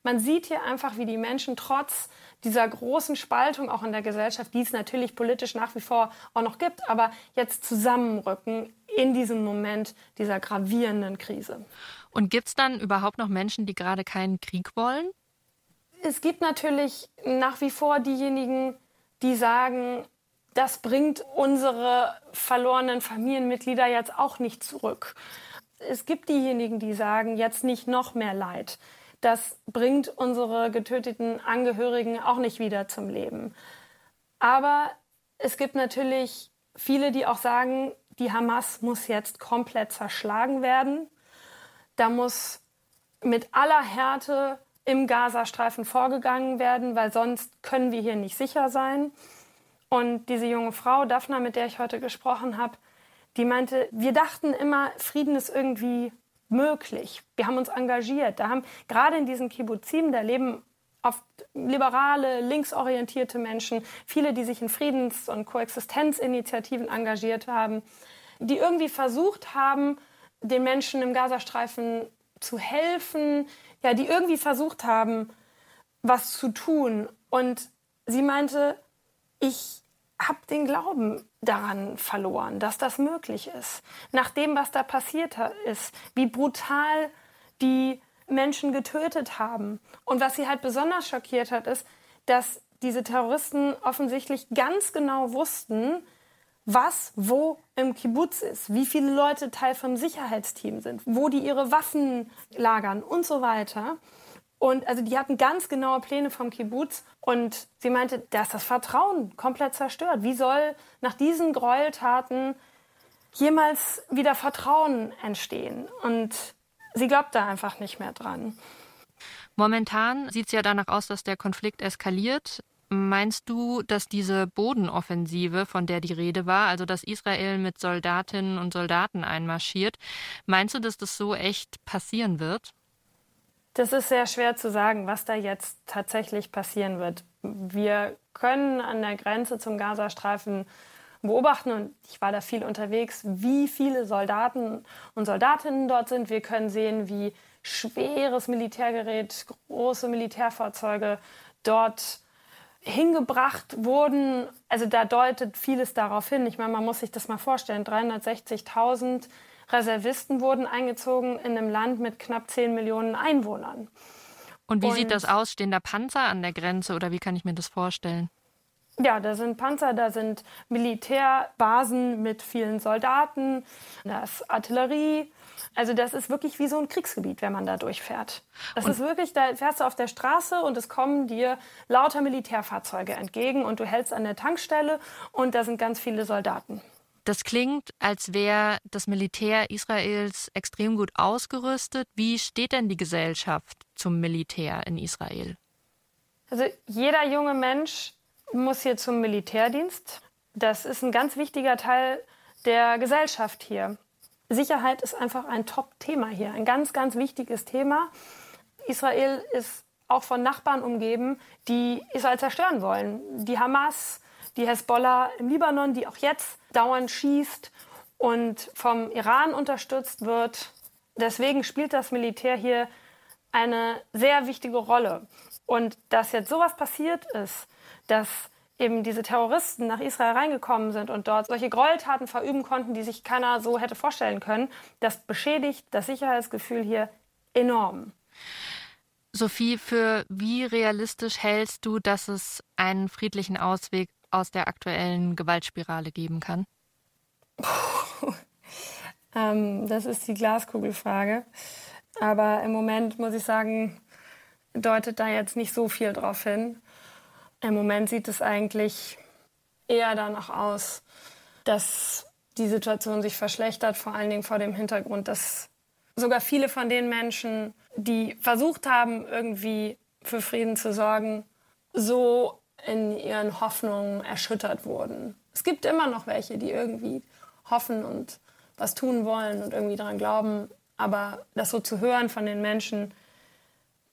S6: Man sieht hier einfach, wie die Menschen trotz dieser großen Spaltung auch in der Gesellschaft, die es natürlich politisch nach wie vor auch noch gibt, aber jetzt zusammenrücken in diesem Moment dieser gravierenden Krise.
S4: Und gibt es dann überhaupt noch Menschen, die gerade keinen Krieg wollen?
S6: Es gibt natürlich nach wie vor diejenigen, die sagen, das bringt unsere verlorenen Familienmitglieder jetzt auch nicht zurück. Es gibt diejenigen, die sagen, jetzt nicht noch mehr Leid. Das bringt unsere getöteten Angehörigen auch nicht wieder zum Leben. Aber es gibt natürlich viele, die auch sagen, die Hamas muss jetzt komplett zerschlagen werden. Da muss mit aller Härte im Gazastreifen vorgegangen werden, weil sonst können wir hier nicht sicher sein. Und diese junge Frau, Daphna, mit der ich heute gesprochen habe, die meinte, wir dachten immer, Frieden ist irgendwie möglich. Wir haben uns engagiert. Da haben gerade in diesen Kibbuzim, da leben oft liberale, linksorientierte Menschen, viele, die sich in Friedens- und Koexistenzinitiativen engagiert haben, die irgendwie versucht haben, den Menschen im Gazastreifen zu helfen, ja, die irgendwie versucht haben, was zu tun. Und sie meinte, ich habe den Glauben, daran verloren, dass das möglich ist. Nach dem, was da passiert ist, wie brutal die Menschen getötet haben. Und was sie halt besonders schockiert hat, ist, dass diese Terroristen offensichtlich ganz genau wussten, was wo im Kibbutz ist, wie viele Leute Teil vom Sicherheitsteam sind, wo die ihre Waffen lagern und so weiter. Und also die hatten ganz genaue Pläne vom Kibbutz und sie meinte, da ist das Vertrauen komplett zerstört. Wie soll nach diesen Gräueltaten jemals wieder Vertrauen entstehen? Und sie glaubt da einfach nicht mehr dran.
S4: Momentan sieht es ja danach aus, dass der Konflikt eskaliert. Meinst du, dass diese Bodenoffensive, von der die Rede war, also dass Israel mit Soldatinnen und Soldaten einmarschiert, meinst du, dass das so echt passieren wird?
S6: Das ist sehr schwer zu sagen, was da jetzt tatsächlich passieren wird. Wir können an der Grenze zum Gazastreifen beobachten, und ich war da viel unterwegs, wie viele Soldaten und Soldatinnen dort sind. Wir können sehen, wie schweres Militärgerät, große Militärfahrzeuge dort hingebracht wurden. Also da deutet vieles darauf hin. Ich meine, man muss sich das mal vorstellen. 360.000 Reservisten wurden eingezogen in einem Land mit knapp 10 Millionen Einwohnern.
S4: Und wie Und, sieht das aus? Stehen da Panzer an der Grenze oder wie kann ich mir das vorstellen?
S6: Ja, da sind Panzer, da sind Militärbasen mit vielen Soldaten, da ist Artillerie, also das ist wirklich wie so ein Kriegsgebiet, wenn man da durchfährt. Das und ist wirklich, da fährst du auf der Straße und es kommen dir lauter Militärfahrzeuge entgegen und du hältst an der Tankstelle und da sind ganz viele Soldaten.
S4: Das klingt, als wäre das Militär Israels extrem gut ausgerüstet. Wie steht denn die Gesellschaft zum Militär in Israel?
S6: Also jeder junge Mensch muss hier zum Militärdienst. Das ist ein ganz wichtiger Teil der Gesellschaft hier. Sicherheit ist einfach ein Top-Thema hier, ein ganz, ganz wichtiges Thema. Israel ist auch von Nachbarn umgeben, die Israel zerstören wollen. Die Hamas, die Hezbollah im Libanon, die auch jetzt dauernd schießt und vom Iran unterstützt wird. Deswegen spielt das Militär hier eine sehr wichtige Rolle. Und dass jetzt sowas passiert ist, dass eben diese Terroristen nach Israel reingekommen sind und dort solche Gräueltaten verüben konnten, die sich keiner so hätte vorstellen können, das beschädigt das Sicherheitsgefühl hier enorm.
S4: Sophie, für wie realistisch hältst du, dass es einen friedlichen Ausweg aus der aktuellen Gewaltspirale geben kann?
S6: ähm, das ist die Glaskugelfrage. Aber im Moment muss ich sagen, deutet da jetzt nicht so viel drauf hin. Im Moment sieht es eigentlich eher danach aus, dass die Situation sich verschlechtert, vor allen Dingen vor dem Hintergrund, dass sogar viele von den Menschen, die versucht haben, irgendwie für Frieden zu sorgen, so in ihren Hoffnungen erschüttert wurden. Es gibt immer noch welche, die irgendwie hoffen und was tun wollen und irgendwie daran glauben. Aber das so zu hören von den Menschen,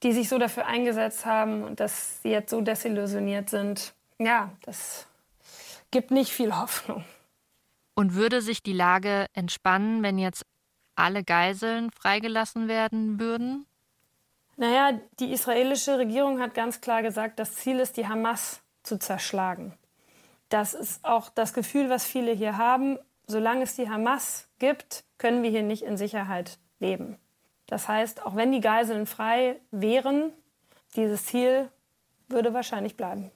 S6: die sich so dafür eingesetzt haben und dass sie jetzt so desillusioniert sind, ja, das gibt nicht viel Hoffnung.
S4: Und würde sich die Lage entspannen, wenn jetzt alle Geiseln freigelassen werden würden?
S6: Naja, die israelische Regierung hat ganz klar gesagt, das Ziel ist, die Hamas zu zerschlagen. Das ist auch das Gefühl, was viele hier haben. Solange es die Hamas gibt, können wir hier nicht in Sicherheit leben. Das heißt, auch wenn die Geiseln frei wären, dieses Ziel würde wahrscheinlich bleiben.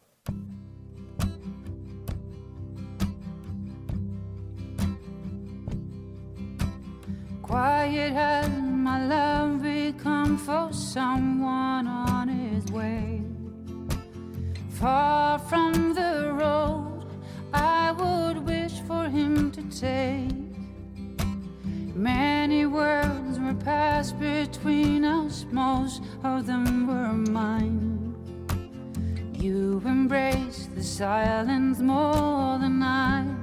S6: Quiet my love become for someone on his way. Far from the road I would wish for him to take. Many words were passed between us, most of them were mine. You embraced the silence more than I.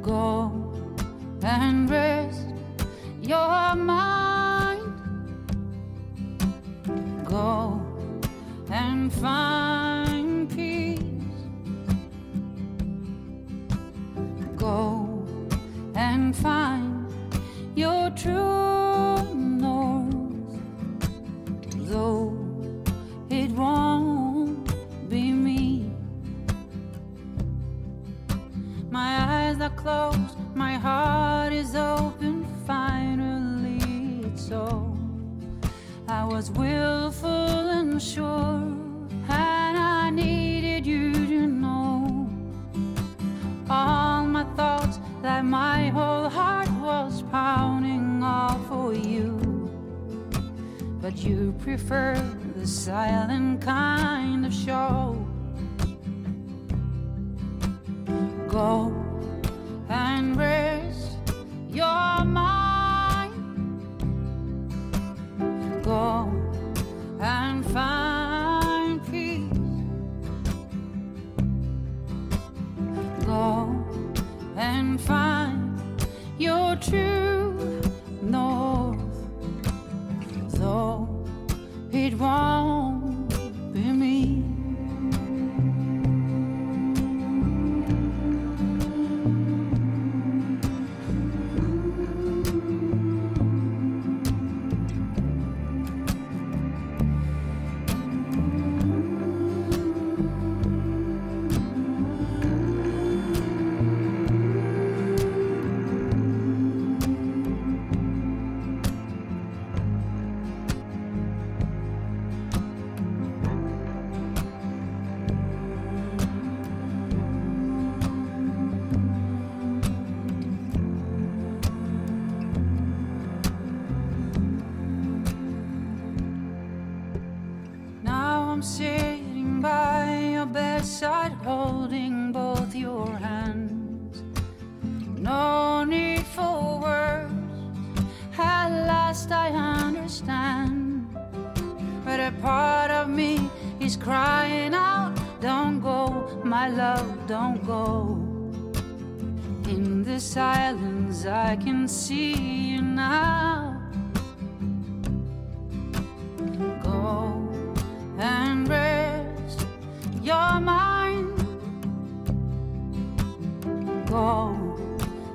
S6: Go and rest your mind. Go and find peace. Go and find your true I closed
S5: my heart is open. Finally, it's all. I was willful and sure, and I needed you to know. All my thoughts, that my whole heart was pounding all for you. But you prefer the silent kind of show. Go and rest your mind.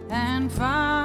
S5: And find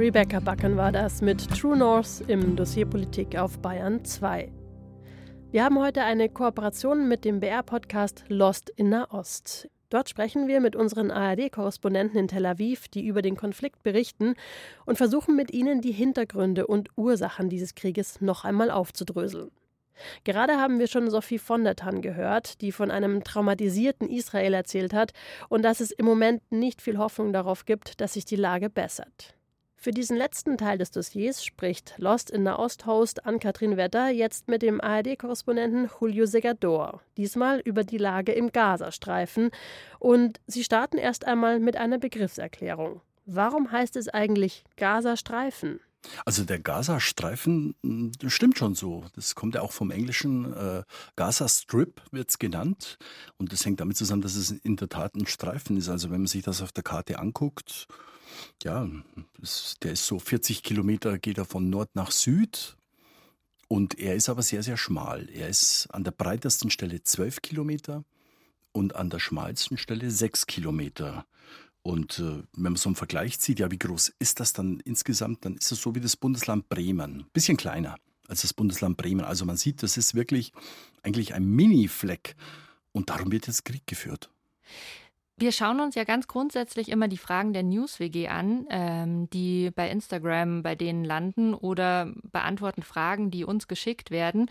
S2: Rebecca Backen war das mit True North im Dossier Politik auf Bayern 2. Wir haben heute eine Kooperation mit dem BR-Podcast Lost in Nahost. Dort sprechen wir mit unseren ARD-Korrespondenten in Tel Aviv, die über den Konflikt berichten und versuchen mit ihnen die Hintergründe und Ursachen dieses Krieges noch einmal aufzudröseln. Gerade haben wir schon Sophie von der Tann gehört, die von einem traumatisierten Israel erzählt hat und dass es im Moment nicht viel Hoffnung darauf gibt, dass sich die Lage bessert. Für diesen letzten Teil des Dossiers spricht Lost in Nahost-Host Ann-Kathrin Wetter jetzt mit dem ARD-Korrespondenten Julio Segador, diesmal über die Lage im Gazastreifen. Und sie starten erst einmal mit einer Begriffserklärung. Warum heißt es eigentlich Gazastreifen?
S7: Also der Gazastreifen das stimmt schon so. Das kommt ja auch vom englischen äh, Gaza Strip wird's genannt und das hängt damit zusammen, dass es in der Tat ein Streifen ist. Also wenn man sich das auf der Karte anguckt, ja, der ist so 40 Kilometer geht er von Nord nach Süd und er ist aber sehr sehr schmal. Er ist an der breitesten Stelle 12 Kilometer und an der schmalsten Stelle 6 Kilometer. Und äh, wenn man so einen Vergleich zieht, ja, wie groß ist das dann insgesamt? Dann ist es so wie das Bundesland Bremen. Bisschen kleiner als das Bundesland Bremen. Also man sieht, das ist wirklich eigentlich ein Mini-Fleck. Und darum wird jetzt Krieg geführt.
S4: Wir schauen uns ja ganz grundsätzlich immer die Fragen der News-WG an, ähm, die bei Instagram bei denen landen oder beantworten Fragen, die uns geschickt werden.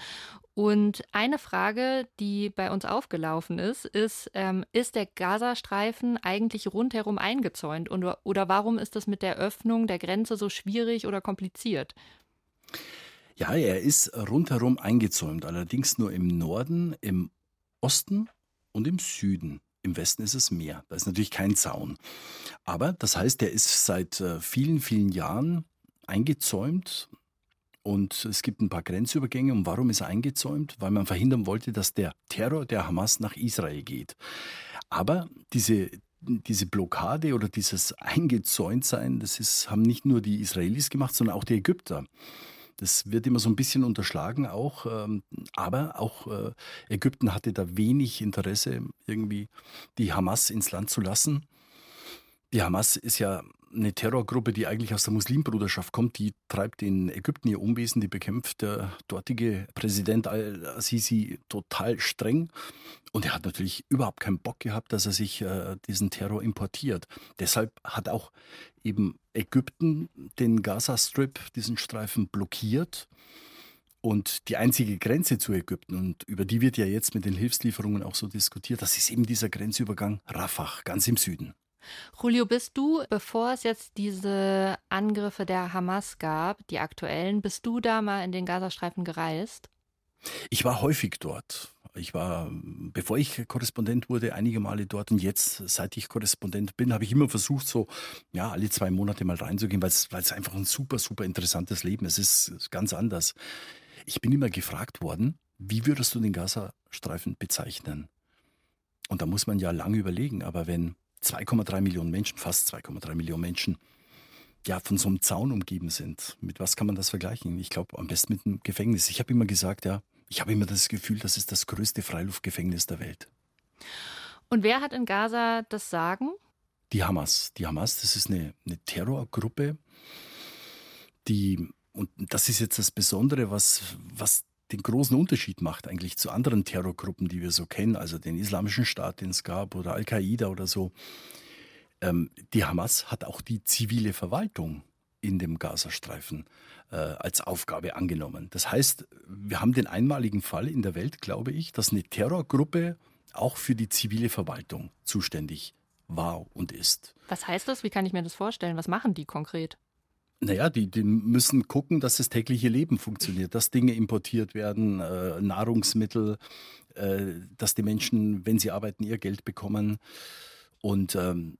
S4: Und eine Frage, die bei uns aufgelaufen ist, ist, ähm, ist der Gazastreifen eigentlich rundherum eingezäunt? Und, oder warum ist das mit der Öffnung der Grenze so schwierig oder kompliziert?
S7: Ja, er ist rundherum eingezäumt, allerdings nur im Norden, im Osten und im Süden. Im Westen ist es Meer. Da ist natürlich kein Zaun. Aber das heißt, er ist seit äh, vielen, vielen Jahren eingezäumt und es gibt ein paar Grenzübergänge. Und warum ist er eingezäumt? Weil man verhindern wollte, dass der Terror der Hamas nach Israel geht. Aber diese, diese Blockade oder dieses Eingezäuntsein, das ist, haben nicht nur die Israelis gemacht, sondern auch die Ägypter. Das wird immer so ein bisschen unterschlagen auch. ähm, Aber auch äh, Ägypten hatte da wenig Interesse, irgendwie die Hamas ins Land zu lassen. Die Hamas ist ja eine Terrorgruppe, die eigentlich aus der Muslimbruderschaft kommt, die treibt in Ägypten ihr Unwesen, die bekämpft der dortige Präsident al-Sisi total streng. Und er hat natürlich überhaupt keinen Bock gehabt, dass er sich äh, diesen Terror importiert. Deshalb hat auch eben Ägypten den Gaza-Strip, diesen Streifen, blockiert. Und die einzige Grenze zu Ägypten, und über die wird ja jetzt mit den Hilfslieferungen auch so diskutiert, das ist eben dieser Grenzübergang Rafah, ganz im Süden.
S4: Julio, bist du, bevor es jetzt diese Angriffe der Hamas gab, die aktuellen, bist du da mal in den Gazastreifen gereist?
S7: Ich war häufig dort. Ich war, bevor ich Korrespondent wurde, einige Male dort und jetzt, seit ich Korrespondent bin, habe ich immer versucht, so ja, alle zwei Monate mal reinzugehen, weil es, einfach ein super, super interessantes Leben ist. Es ist ganz anders. Ich bin immer gefragt worden, wie würdest du den Gazastreifen bezeichnen? Und da muss man ja lange überlegen, aber wenn 2,3 Millionen Menschen, fast 2,3 Millionen Menschen, ja, von so einem Zaun umgeben sind. Mit was kann man das vergleichen? Ich glaube, am besten mit einem Gefängnis. Ich habe immer gesagt, ja, ich habe immer das Gefühl, das ist das größte Freiluftgefängnis der Welt.
S4: Und wer hat in Gaza das Sagen?
S7: Die Hamas. Die Hamas, das ist eine, eine Terrorgruppe, die, und das ist jetzt das Besondere, was, was den großen Unterschied macht eigentlich zu anderen Terrorgruppen, die wir so kennen, also den Islamischen Staat, den es gab, oder Al-Qaida oder so. Ähm, die Hamas hat auch die zivile Verwaltung in dem Gazastreifen äh, als Aufgabe angenommen. Das heißt, wir haben den einmaligen Fall in der Welt, glaube ich, dass eine Terrorgruppe auch für die zivile Verwaltung zuständig war und ist.
S4: Was heißt das? Wie kann ich mir das vorstellen? Was machen die konkret?
S7: Naja, die, die müssen gucken, dass das tägliche Leben funktioniert, dass Dinge importiert werden, äh, Nahrungsmittel, äh, dass die Menschen, wenn sie arbeiten, ihr Geld bekommen. Und ähm,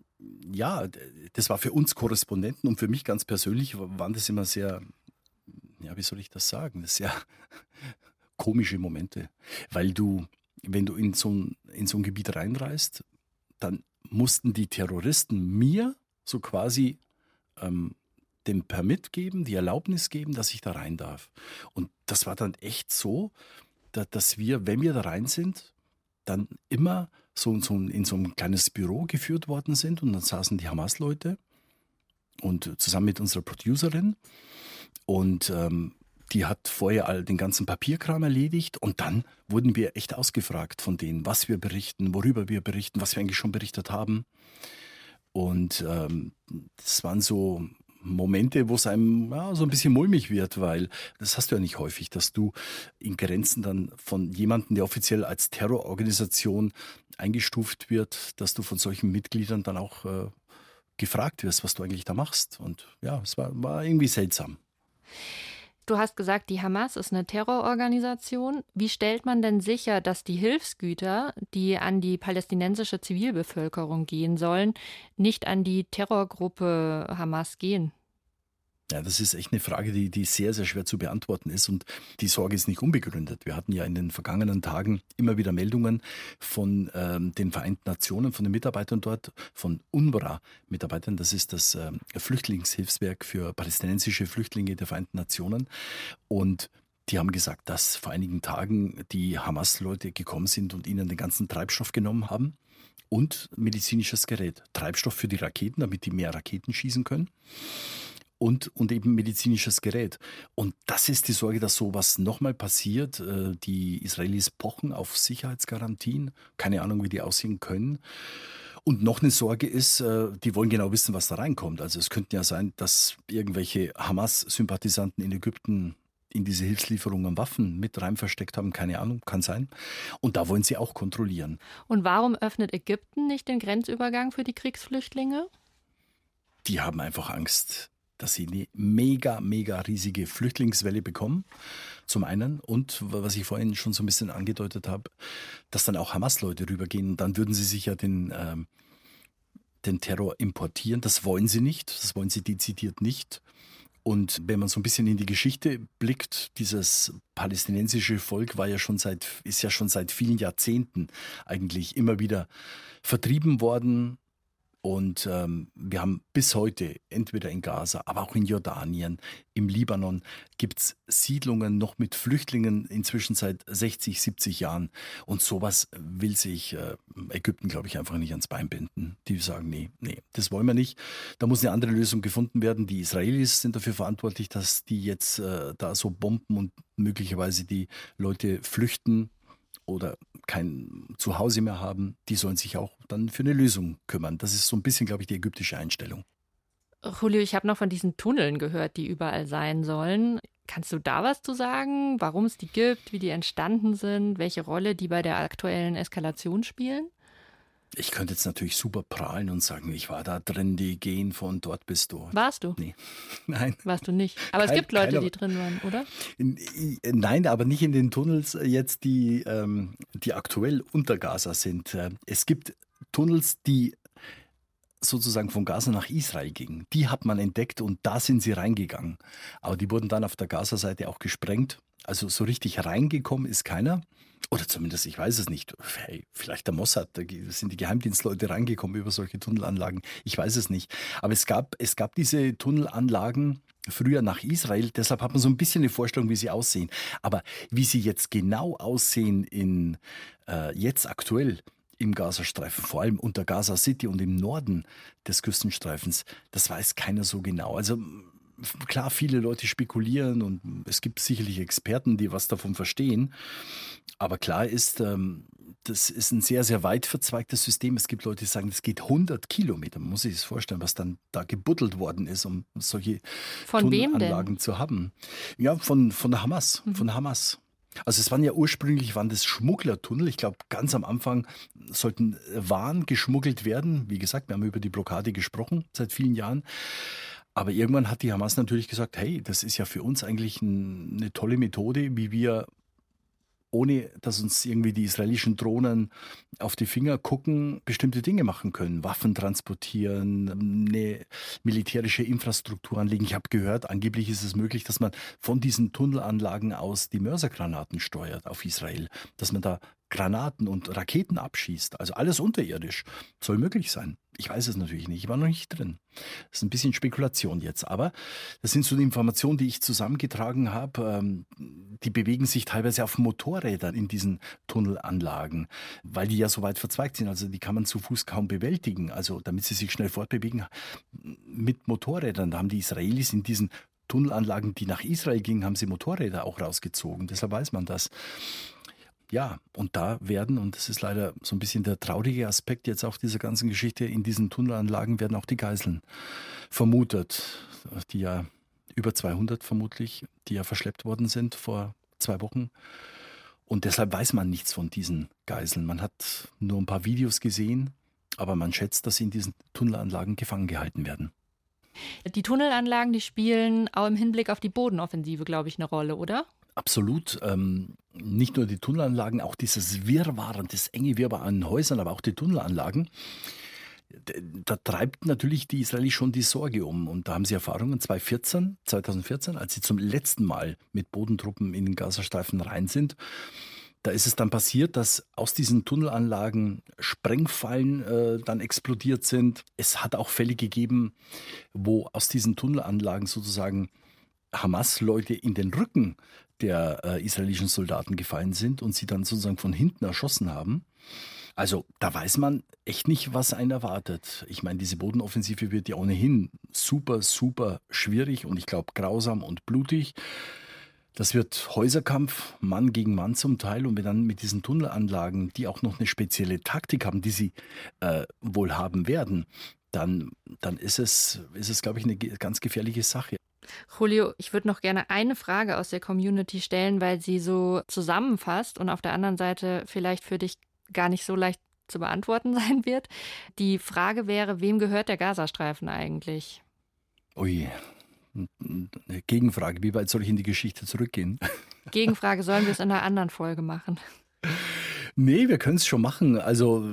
S7: ja, das war für uns Korrespondenten und für mich ganz persönlich waren das immer sehr, ja, wie soll ich das sagen, sehr komische Momente. Weil du, wenn du in so ein, in so ein Gebiet reinreist, dann mussten die Terroristen mir so quasi ähm, den Permit geben, die Erlaubnis geben, dass ich da rein darf. Und das war dann echt so, dass wir, wenn wir da rein sind, dann immer so, in so ein kleines Büro geführt worden sind und dann saßen die Hamas-Leute und zusammen mit unserer Producerin und ähm, die hat vorher all den ganzen Papierkram erledigt und dann wurden wir echt ausgefragt von denen, was wir berichten, worüber wir berichten, was wir eigentlich schon berichtet haben. Und ähm, das waren so Momente, wo es einem ja, so ein bisschen mulmig wird, weil das hast du ja nicht häufig, dass du in Grenzen dann von jemandem, der offiziell als Terrororganisation eingestuft wird, dass du von solchen Mitgliedern dann auch äh, gefragt wirst, was du eigentlich da machst. Und ja, es war, war irgendwie seltsam.
S4: Du hast gesagt, die Hamas ist eine Terrororganisation. Wie stellt man denn sicher, dass die Hilfsgüter, die an die palästinensische Zivilbevölkerung gehen sollen, nicht an die Terrorgruppe Hamas gehen?
S7: Ja, das ist echt eine Frage, die, die sehr, sehr schwer zu beantworten ist und die Sorge ist nicht unbegründet. Wir hatten ja in den vergangenen Tagen immer wieder Meldungen von ähm, den Vereinten Nationen, von den Mitarbeitern dort, von UNRWA-Mitarbeitern. Das ist das ähm, Flüchtlingshilfswerk für palästinensische Flüchtlinge der Vereinten Nationen. Und die haben gesagt, dass vor einigen Tagen die Hamas-Leute gekommen sind und ihnen den ganzen Treibstoff genommen haben und medizinisches Gerät. Treibstoff für die Raketen, damit die mehr Raketen schießen können und, und eben medizinisches Gerät. Und das ist die Sorge, dass sowas nochmal passiert. Äh, die Israelis pochen auf Sicherheitsgarantien. Keine Ahnung, wie die aussehen können. Und noch eine Sorge ist, äh, die wollen genau wissen, was da reinkommt. Also es könnte ja sein, dass irgendwelche Hamas-Sympathisanten in Ägypten in diese Hilfslieferungen Waffen mit rein versteckt haben. Keine Ahnung, kann sein. Und da wollen sie auch kontrollieren.
S4: Und warum öffnet Ägypten nicht den Grenzübergang für die Kriegsflüchtlinge?
S7: Die haben einfach Angst, dass sie eine mega, mega riesige Flüchtlingswelle bekommen. Zum einen. Und was ich vorhin schon so ein bisschen angedeutet habe, dass dann auch Hamas-Leute rübergehen. Dann würden sie sich ja den, ähm, den Terror importieren. Das wollen sie nicht. Das wollen sie dezidiert nicht. Und wenn man so ein bisschen in die Geschichte blickt, dieses palästinensische Volk war ja schon seit, ist ja schon seit vielen Jahrzehnten eigentlich immer wieder vertrieben worden, Und ähm, wir haben bis heute, entweder in Gaza, aber auch in Jordanien, im Libanon, gibt es Siedlungen noch mit Flüchtlingen inzwischen seit 60, 70 Jahren. Und sowas will sich äh, Ägypten, glaube ich, einfach nicht ans Bein binden. Die sagen, nee, nee, das wollen wir nicht. Da muss eine andere Lösung gefunden werden. Die Israelis sind dafür verantwortlich, dass die jetzt äh, da so bomben und möglicherweise die Leute flüchten oder kein Zuhause mehr haben, die sollen sich auch dann für eine Lösung kümmern. Das ist so ein bisschen, glaube ich, die ägyptische Einstellung.
S4: Julio, ich habe noch von diesen Tunneln gehört, die überall sein sollen. Kannst du da was zu sagen, warum es die gibt, wie die entstanden sind, welche Rolle die bei der aktuellen Eskalation spielen?
S7: Ich könnte jetzt natürlich super prahlen und sagen, ich war da drin, die gehen von dort bis dort.
S4: Warst du?
S7: Nee. Nein.
S4: Warst du nicht? Aber
S7: Kein,
S4: es gibt Leute,
S7: keiner.
S4: die drin waren, oder?
S7: In, nein, aber nicht in den Tunnels jetzt, die, ähm, die aktuell unter Gaza sind. Äh, Es gibt Tunnels, die sozusagen von Gaza nach Israel gingen. Die hat man entdeckt und da sind sie reingegangen. Aber die wurden dann auf der Gaza-Seite auch gesprengt. Also so richtig reingekommen ist keiner. Oder zumindest, ich weiß es nicht. Hey, vielleicht der Mossad, da sind die Geheimdienstleute reingekommen über solche Tunnelanlagen. Ich weiß es nicht. Aber es gab, es gab diese Tunnelanlagen früher nach Israel. Deshalb hat man so ein bisschen eine Vorstellung, wie sie aussehen. Aber wie sie jetzt genau aussehen in äh, jetzt aktuell im Gazastreifen, vor allem unter Gaza City und im Norden des Küstenstreifens, das weiß keiner so genau. Also klar, viele Leute spekulieren und es gibt sicherlich Experten, die was davon verstehen. Aber klar ist, ähm, das ist ein sehr, sehr weit verzweigtes System. Es gibt Leute, die sagen, das geht 100 Kilometer. Man muss sich das vorstellen, was dann da gebuddelt worden ist, um solche
S4: Von?
S7: Tunnelanlagen zu haben. Ja, von, von der Hamas. Von Hamas. Also es waren ja ursprünglich waren das Schmugglertunnel. Ich glaube, ganz am Anfang sollten Waren geschmuggelt werden. Wie gesagt, wir haben über die Blockade gesprochen seit vielen Jahren. Aber irgendwann hat die Hamas natürlich gesagt, hey, das ist ja für uns eigentlich ein, eine tolle Methode, wie wir ohne dass uns irgendwie die israelischen Drohnen auf die Finger gucken, bestimmte Dinge machen können. Waffen transportieren, eine militärische Infrastruktur anlegen. Ich habe gehört, angeblich ist es möglich, dass man von diesen Tunnelanlagen aus die Mörsergranaten steuert auf Israel. Dass man da Granaten und Raketen abschießt. Also alles unterirdisch. Soll möglich sein. Ich weiß es natürlich nicht. Ich war noch nicht drin. Das ist ein bisschen Spekulation jetzt. Aber das sind so die Informationen, die ich zusammengetragen habe. Ähm, Die bewegen sich teilweise auf Motorrädern in diesen Tunnelanlagen, weil die ja so weit verzweigt sind. Also die kann man zu Fuß kaum bewältigen. Also damit sie sich schnell fortbewegen mit Motorrädern. Da haben die Israelis in diesen Tunnelanlagen, die nach Israel gingen, haben sie Motorräder auch rausgezogen. Deshalb weiß man das. Ja, und da werden, und das ist leider so ein bisschen der traurige Aspekt jetzt auch dieser ganzen Geschichte, in diesen Tunnelanlagen werden auch die Geiseln vermutet, die ja über 200 vermutlich, die ja verschleppt worden sind vor zwei Wochen. Und deshalb weiß man nichts von diesen Geiseln. Man hat nur ein paar Videos gesehen, aber man schätzt, dass sie in diesen Tunnelanlagen gefangen gehalten werden.
S4: Die Tunnelanlagen, die spielen auch im Hinblick auf die Bodenoffensive, glaube ich, eine Rolle, oder?
S7: Absolut. Ähm, nicht nur die Tunnelanlagen, auch dieses Wirrwarr und das enge Wirrwarr an Häusern, aber auch die Tunnelanlagen. Da treibt natürlich die Israelis schon die Sorge um. Und da haben sie Erfahrungen 2014, 2014, als sie zum letzten Mal mit Bodentruppen in den Gazastreifen rein sind. Da ist es dann passiert, dass aus diesen Tunnelanlagen Sprengfallen äh, dann explodiert sind. Es hat auch Fälle gegeben, wo aus diesen Tunnelanlagen sozusagen Hamas-Leute in den Rücken der äh, israelischen Soldaten gefallen sind und sie dann sozusagen von hinten erschossen haben. Also da weiß man echt nicht, was einen erwartet. Ich meine, diese Bodenoffensive wird ja ohnehin super, super schwierig und ich glaube grausam und blutig. Das wird Häuserkampf, Mann gegen Mann zum Teil. Und wenn dann mit diesen Tunnelanlagen, die auch noch eine spezielle Taktik haben, die sie äh, wohl haben werden, dann, dann ist es, ist es, glaube ich, eine ganz gefährliche Sache.
S4: Julio, ich würde noch gerne eine Frage aus der Community stellen, weil sie so zusammenfasst und auf der anderen Seite vielleicht für dich gar nicht so leicht zu beantworten sein wird. Die Frage wäre, wem gehört der Gazastreifen eigentlich?
S7: Ui, eine Gegenfrage, wie weit soll ich in die Geschichte zurückgehen?
S4: Gegenfrage, sollen wir es in einer anderen Folge machen?
S7: Nee, wir können es schon machen. Also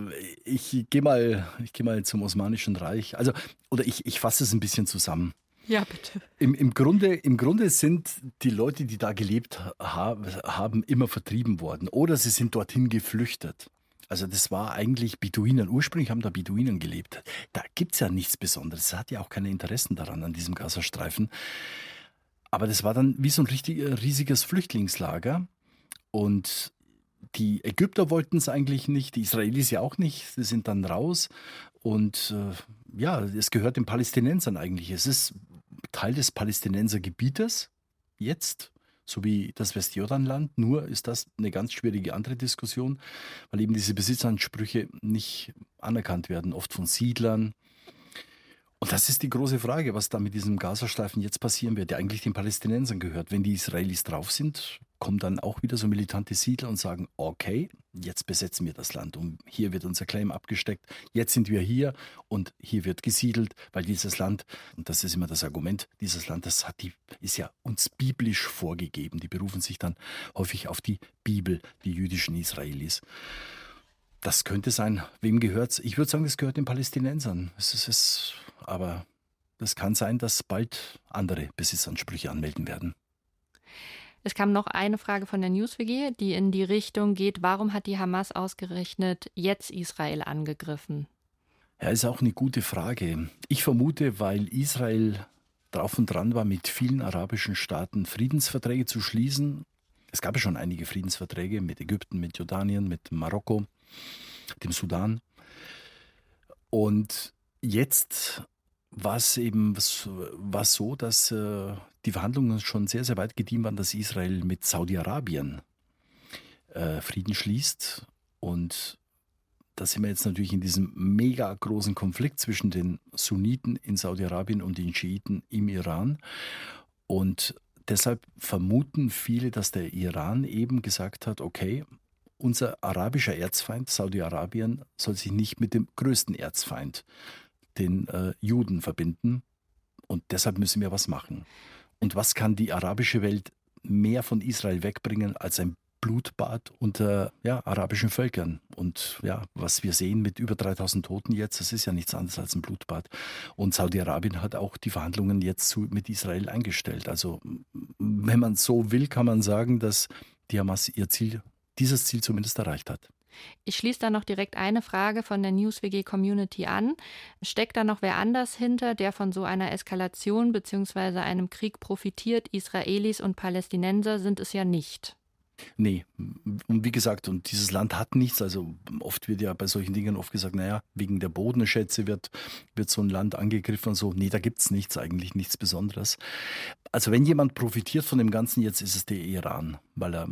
S7: ich gehe mal, ich gehe mal zum Osmanischen Reich. Also, oder ich, ich fasse es ein bisschen zusammen.
S4: Ja, bitte.
S7: Im, im, Grunde, Im Grunde sind die Leute, die da gelebt ha haben, immer vertrieben worden oder sie sind dorthin geflüchtet. Also das war eigentlich Beduinen. Ursprünglich haben da Beduinen gelebt. Da gibt es ja nichts Besonderes. Es hat ja auch keine Interessen daran, an diesem Gazastreifen. Aber das war dann wie so ein richtig, riesiges Flüchtlingslager. Und die Ägypter wollten es eigentlich nicht, die Israelis ja auch nicht. Sie sind dann raus. Und äh, ja, es gehört den Palästinensern eigentlich. Es ist Teil des Palästinensergebietes jetzt so wie das Westjordanland. Nur ist das eine ganz schwierige andere Diskussion, weil eben diese Besitzansprüche nicht anerkannt werden, oft von Siedlern. Und das ist die große Frage, was da mit diesem Gazastreifen jetzt passieren wird, der eigentlich den Palästinensern gehört. Wenn die Israelis drauf sind, kommen dann auch wieder so militante Siedler und sagen, okay, jetzt besetzen wir das Land und hier wird unser Claim abgesteckt, jetzt sind wir hier und hier wird gesiedelt, weil dieses Land, und das ist immer das Argument, dieses Land, das hat die, ist ja uns biblisch vorgegeben. Die berufen sich dann häufig auf die Bibel, die jüdischen Israelis. Das könnte sein. Wem gehört es? Ich würde sagen, das gehört den Palästinensern. Es ist, es, aber es kann sein, dass bald andere Besitzansprüche anmelden werden.
S4: Es kam noch eine Frage von der NewsWG, die in die Richtung geht, warum hat die Hamas ausgerechnet jetzt Israel angegriffen?
S7: Ja, ist auch eine gute Frage. Ich vermute, weil Israel drauf und dran war, mit vielen arabischen Staaten Friedensverträge zu schließen. Es gab ja schon einige Friedensverträge mit Ägypten, mit Jordanien, mit Marokko, dem Sudan. Und jetzt war es eben war so, dass äh, die Verhandlungen schon sehr, sehr weit gediehen waren, dass Israel mit Saudi-Arabien äh, Frieden schließt. Und da sind wir jetzt natürlich in diesem mega großen Konflikt zwischen den Sunniten in Saudi-Arabien und den Schiiten im Iran. Und deshalb vermuten viele, dass der Iran eben gesagt hat, okay, unser arabischer Erzfeind Saudi-Arabien soll sich nicht mit dem größten Erzfeind den äh, Juden verbinden. Und deshalb müssen wir was machen. Und was kann die arabische Welt mehr von Israel wegbringen als ein Blutbad unter ja, arabischen Völkern. Und ja, was wir sehen mit über 3000 Toten jetzt, das ist ja nichts anderes als ein Blutbad. Und Saudi-Arabien hat auch die Verhandlungen jetzt zu, mit Israel eingestellt. Also, wenn man so will, kann man sagen, dass die Hamas ihr Ziel, dieses Ziel zumindest erreicht hat.
S4: Ich schließe da noch direkt eine Frage von der NewsWG Community an. Steckt da noch wer anders hinter, der von so einer Eskalation bzw. einem Krieg profitiert? Israelis und Palästinenser sind es ja nicht.
S7: Nee, und wie gesagt, und dieses Land hat nichts. Also oft wird ja bei solchen Dingen oft gesagt, naja, wegen der Bodenschätze wird, wird so ein Land angegriffen und so. Nee, da gibt es nichts, eigentlich nichts Besonderes. Also wenn jemand profitiert von dem Ganzen, jetzt ist es der Iran, weil er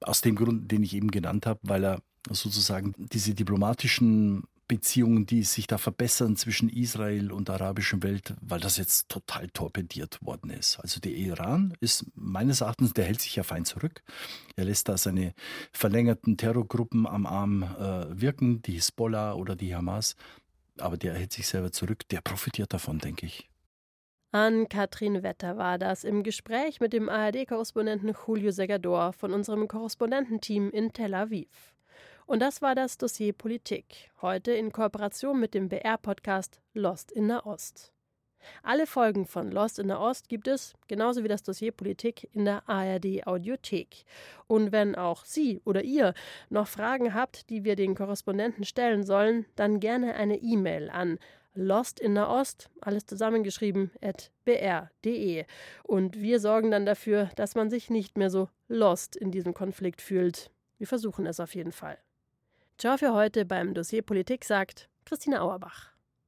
S7: aus dem Grund, den ich eben genannt habe, weil er sozusagen diese diplomatischen Beziehungen, die sich da verbessern zwischen Israel und der arabischen Welt, weil das jetzt total torpediert worden ist. Also der Iran ist meines Erachtens, der hält sich ja fein zurück. Er lässt da seine verlängerten Terrorgruppen am Arm äh, wirken, die Hisbollah oder die Hamas. Aber der hält sich selber zurück. Der profitiert davon, denke ich.
S2: An Katrin Wetter war das im Gespräch mit dem ARD-Korrespondenten Julio Segador von unserem Korrespondententeam in Tel Aviv. Und das war das Dossier Politik, heute in Kooperation mit dem BR-Podcast Lost in der Ost. Alle Folgen von Lost in der Ost gibt es, genauso wie das Dossier Politik, in der ARD Audiothek. Und wenn auch Sie oder ihr noch Fragen habt, die wir den Korrespondenten stellen sollen, dann gerne eine E-Mail an Lost in der Ost, alles zusammengeschrieben, at br.de. Und wir sorgen dann dafür, dass man sich nicht mehr so lost in diesem Konflikt fühlt. Wir versuchen es auf jeden Fall. Ciao für heute beim Dossier Politik sagt Christina Auerbach.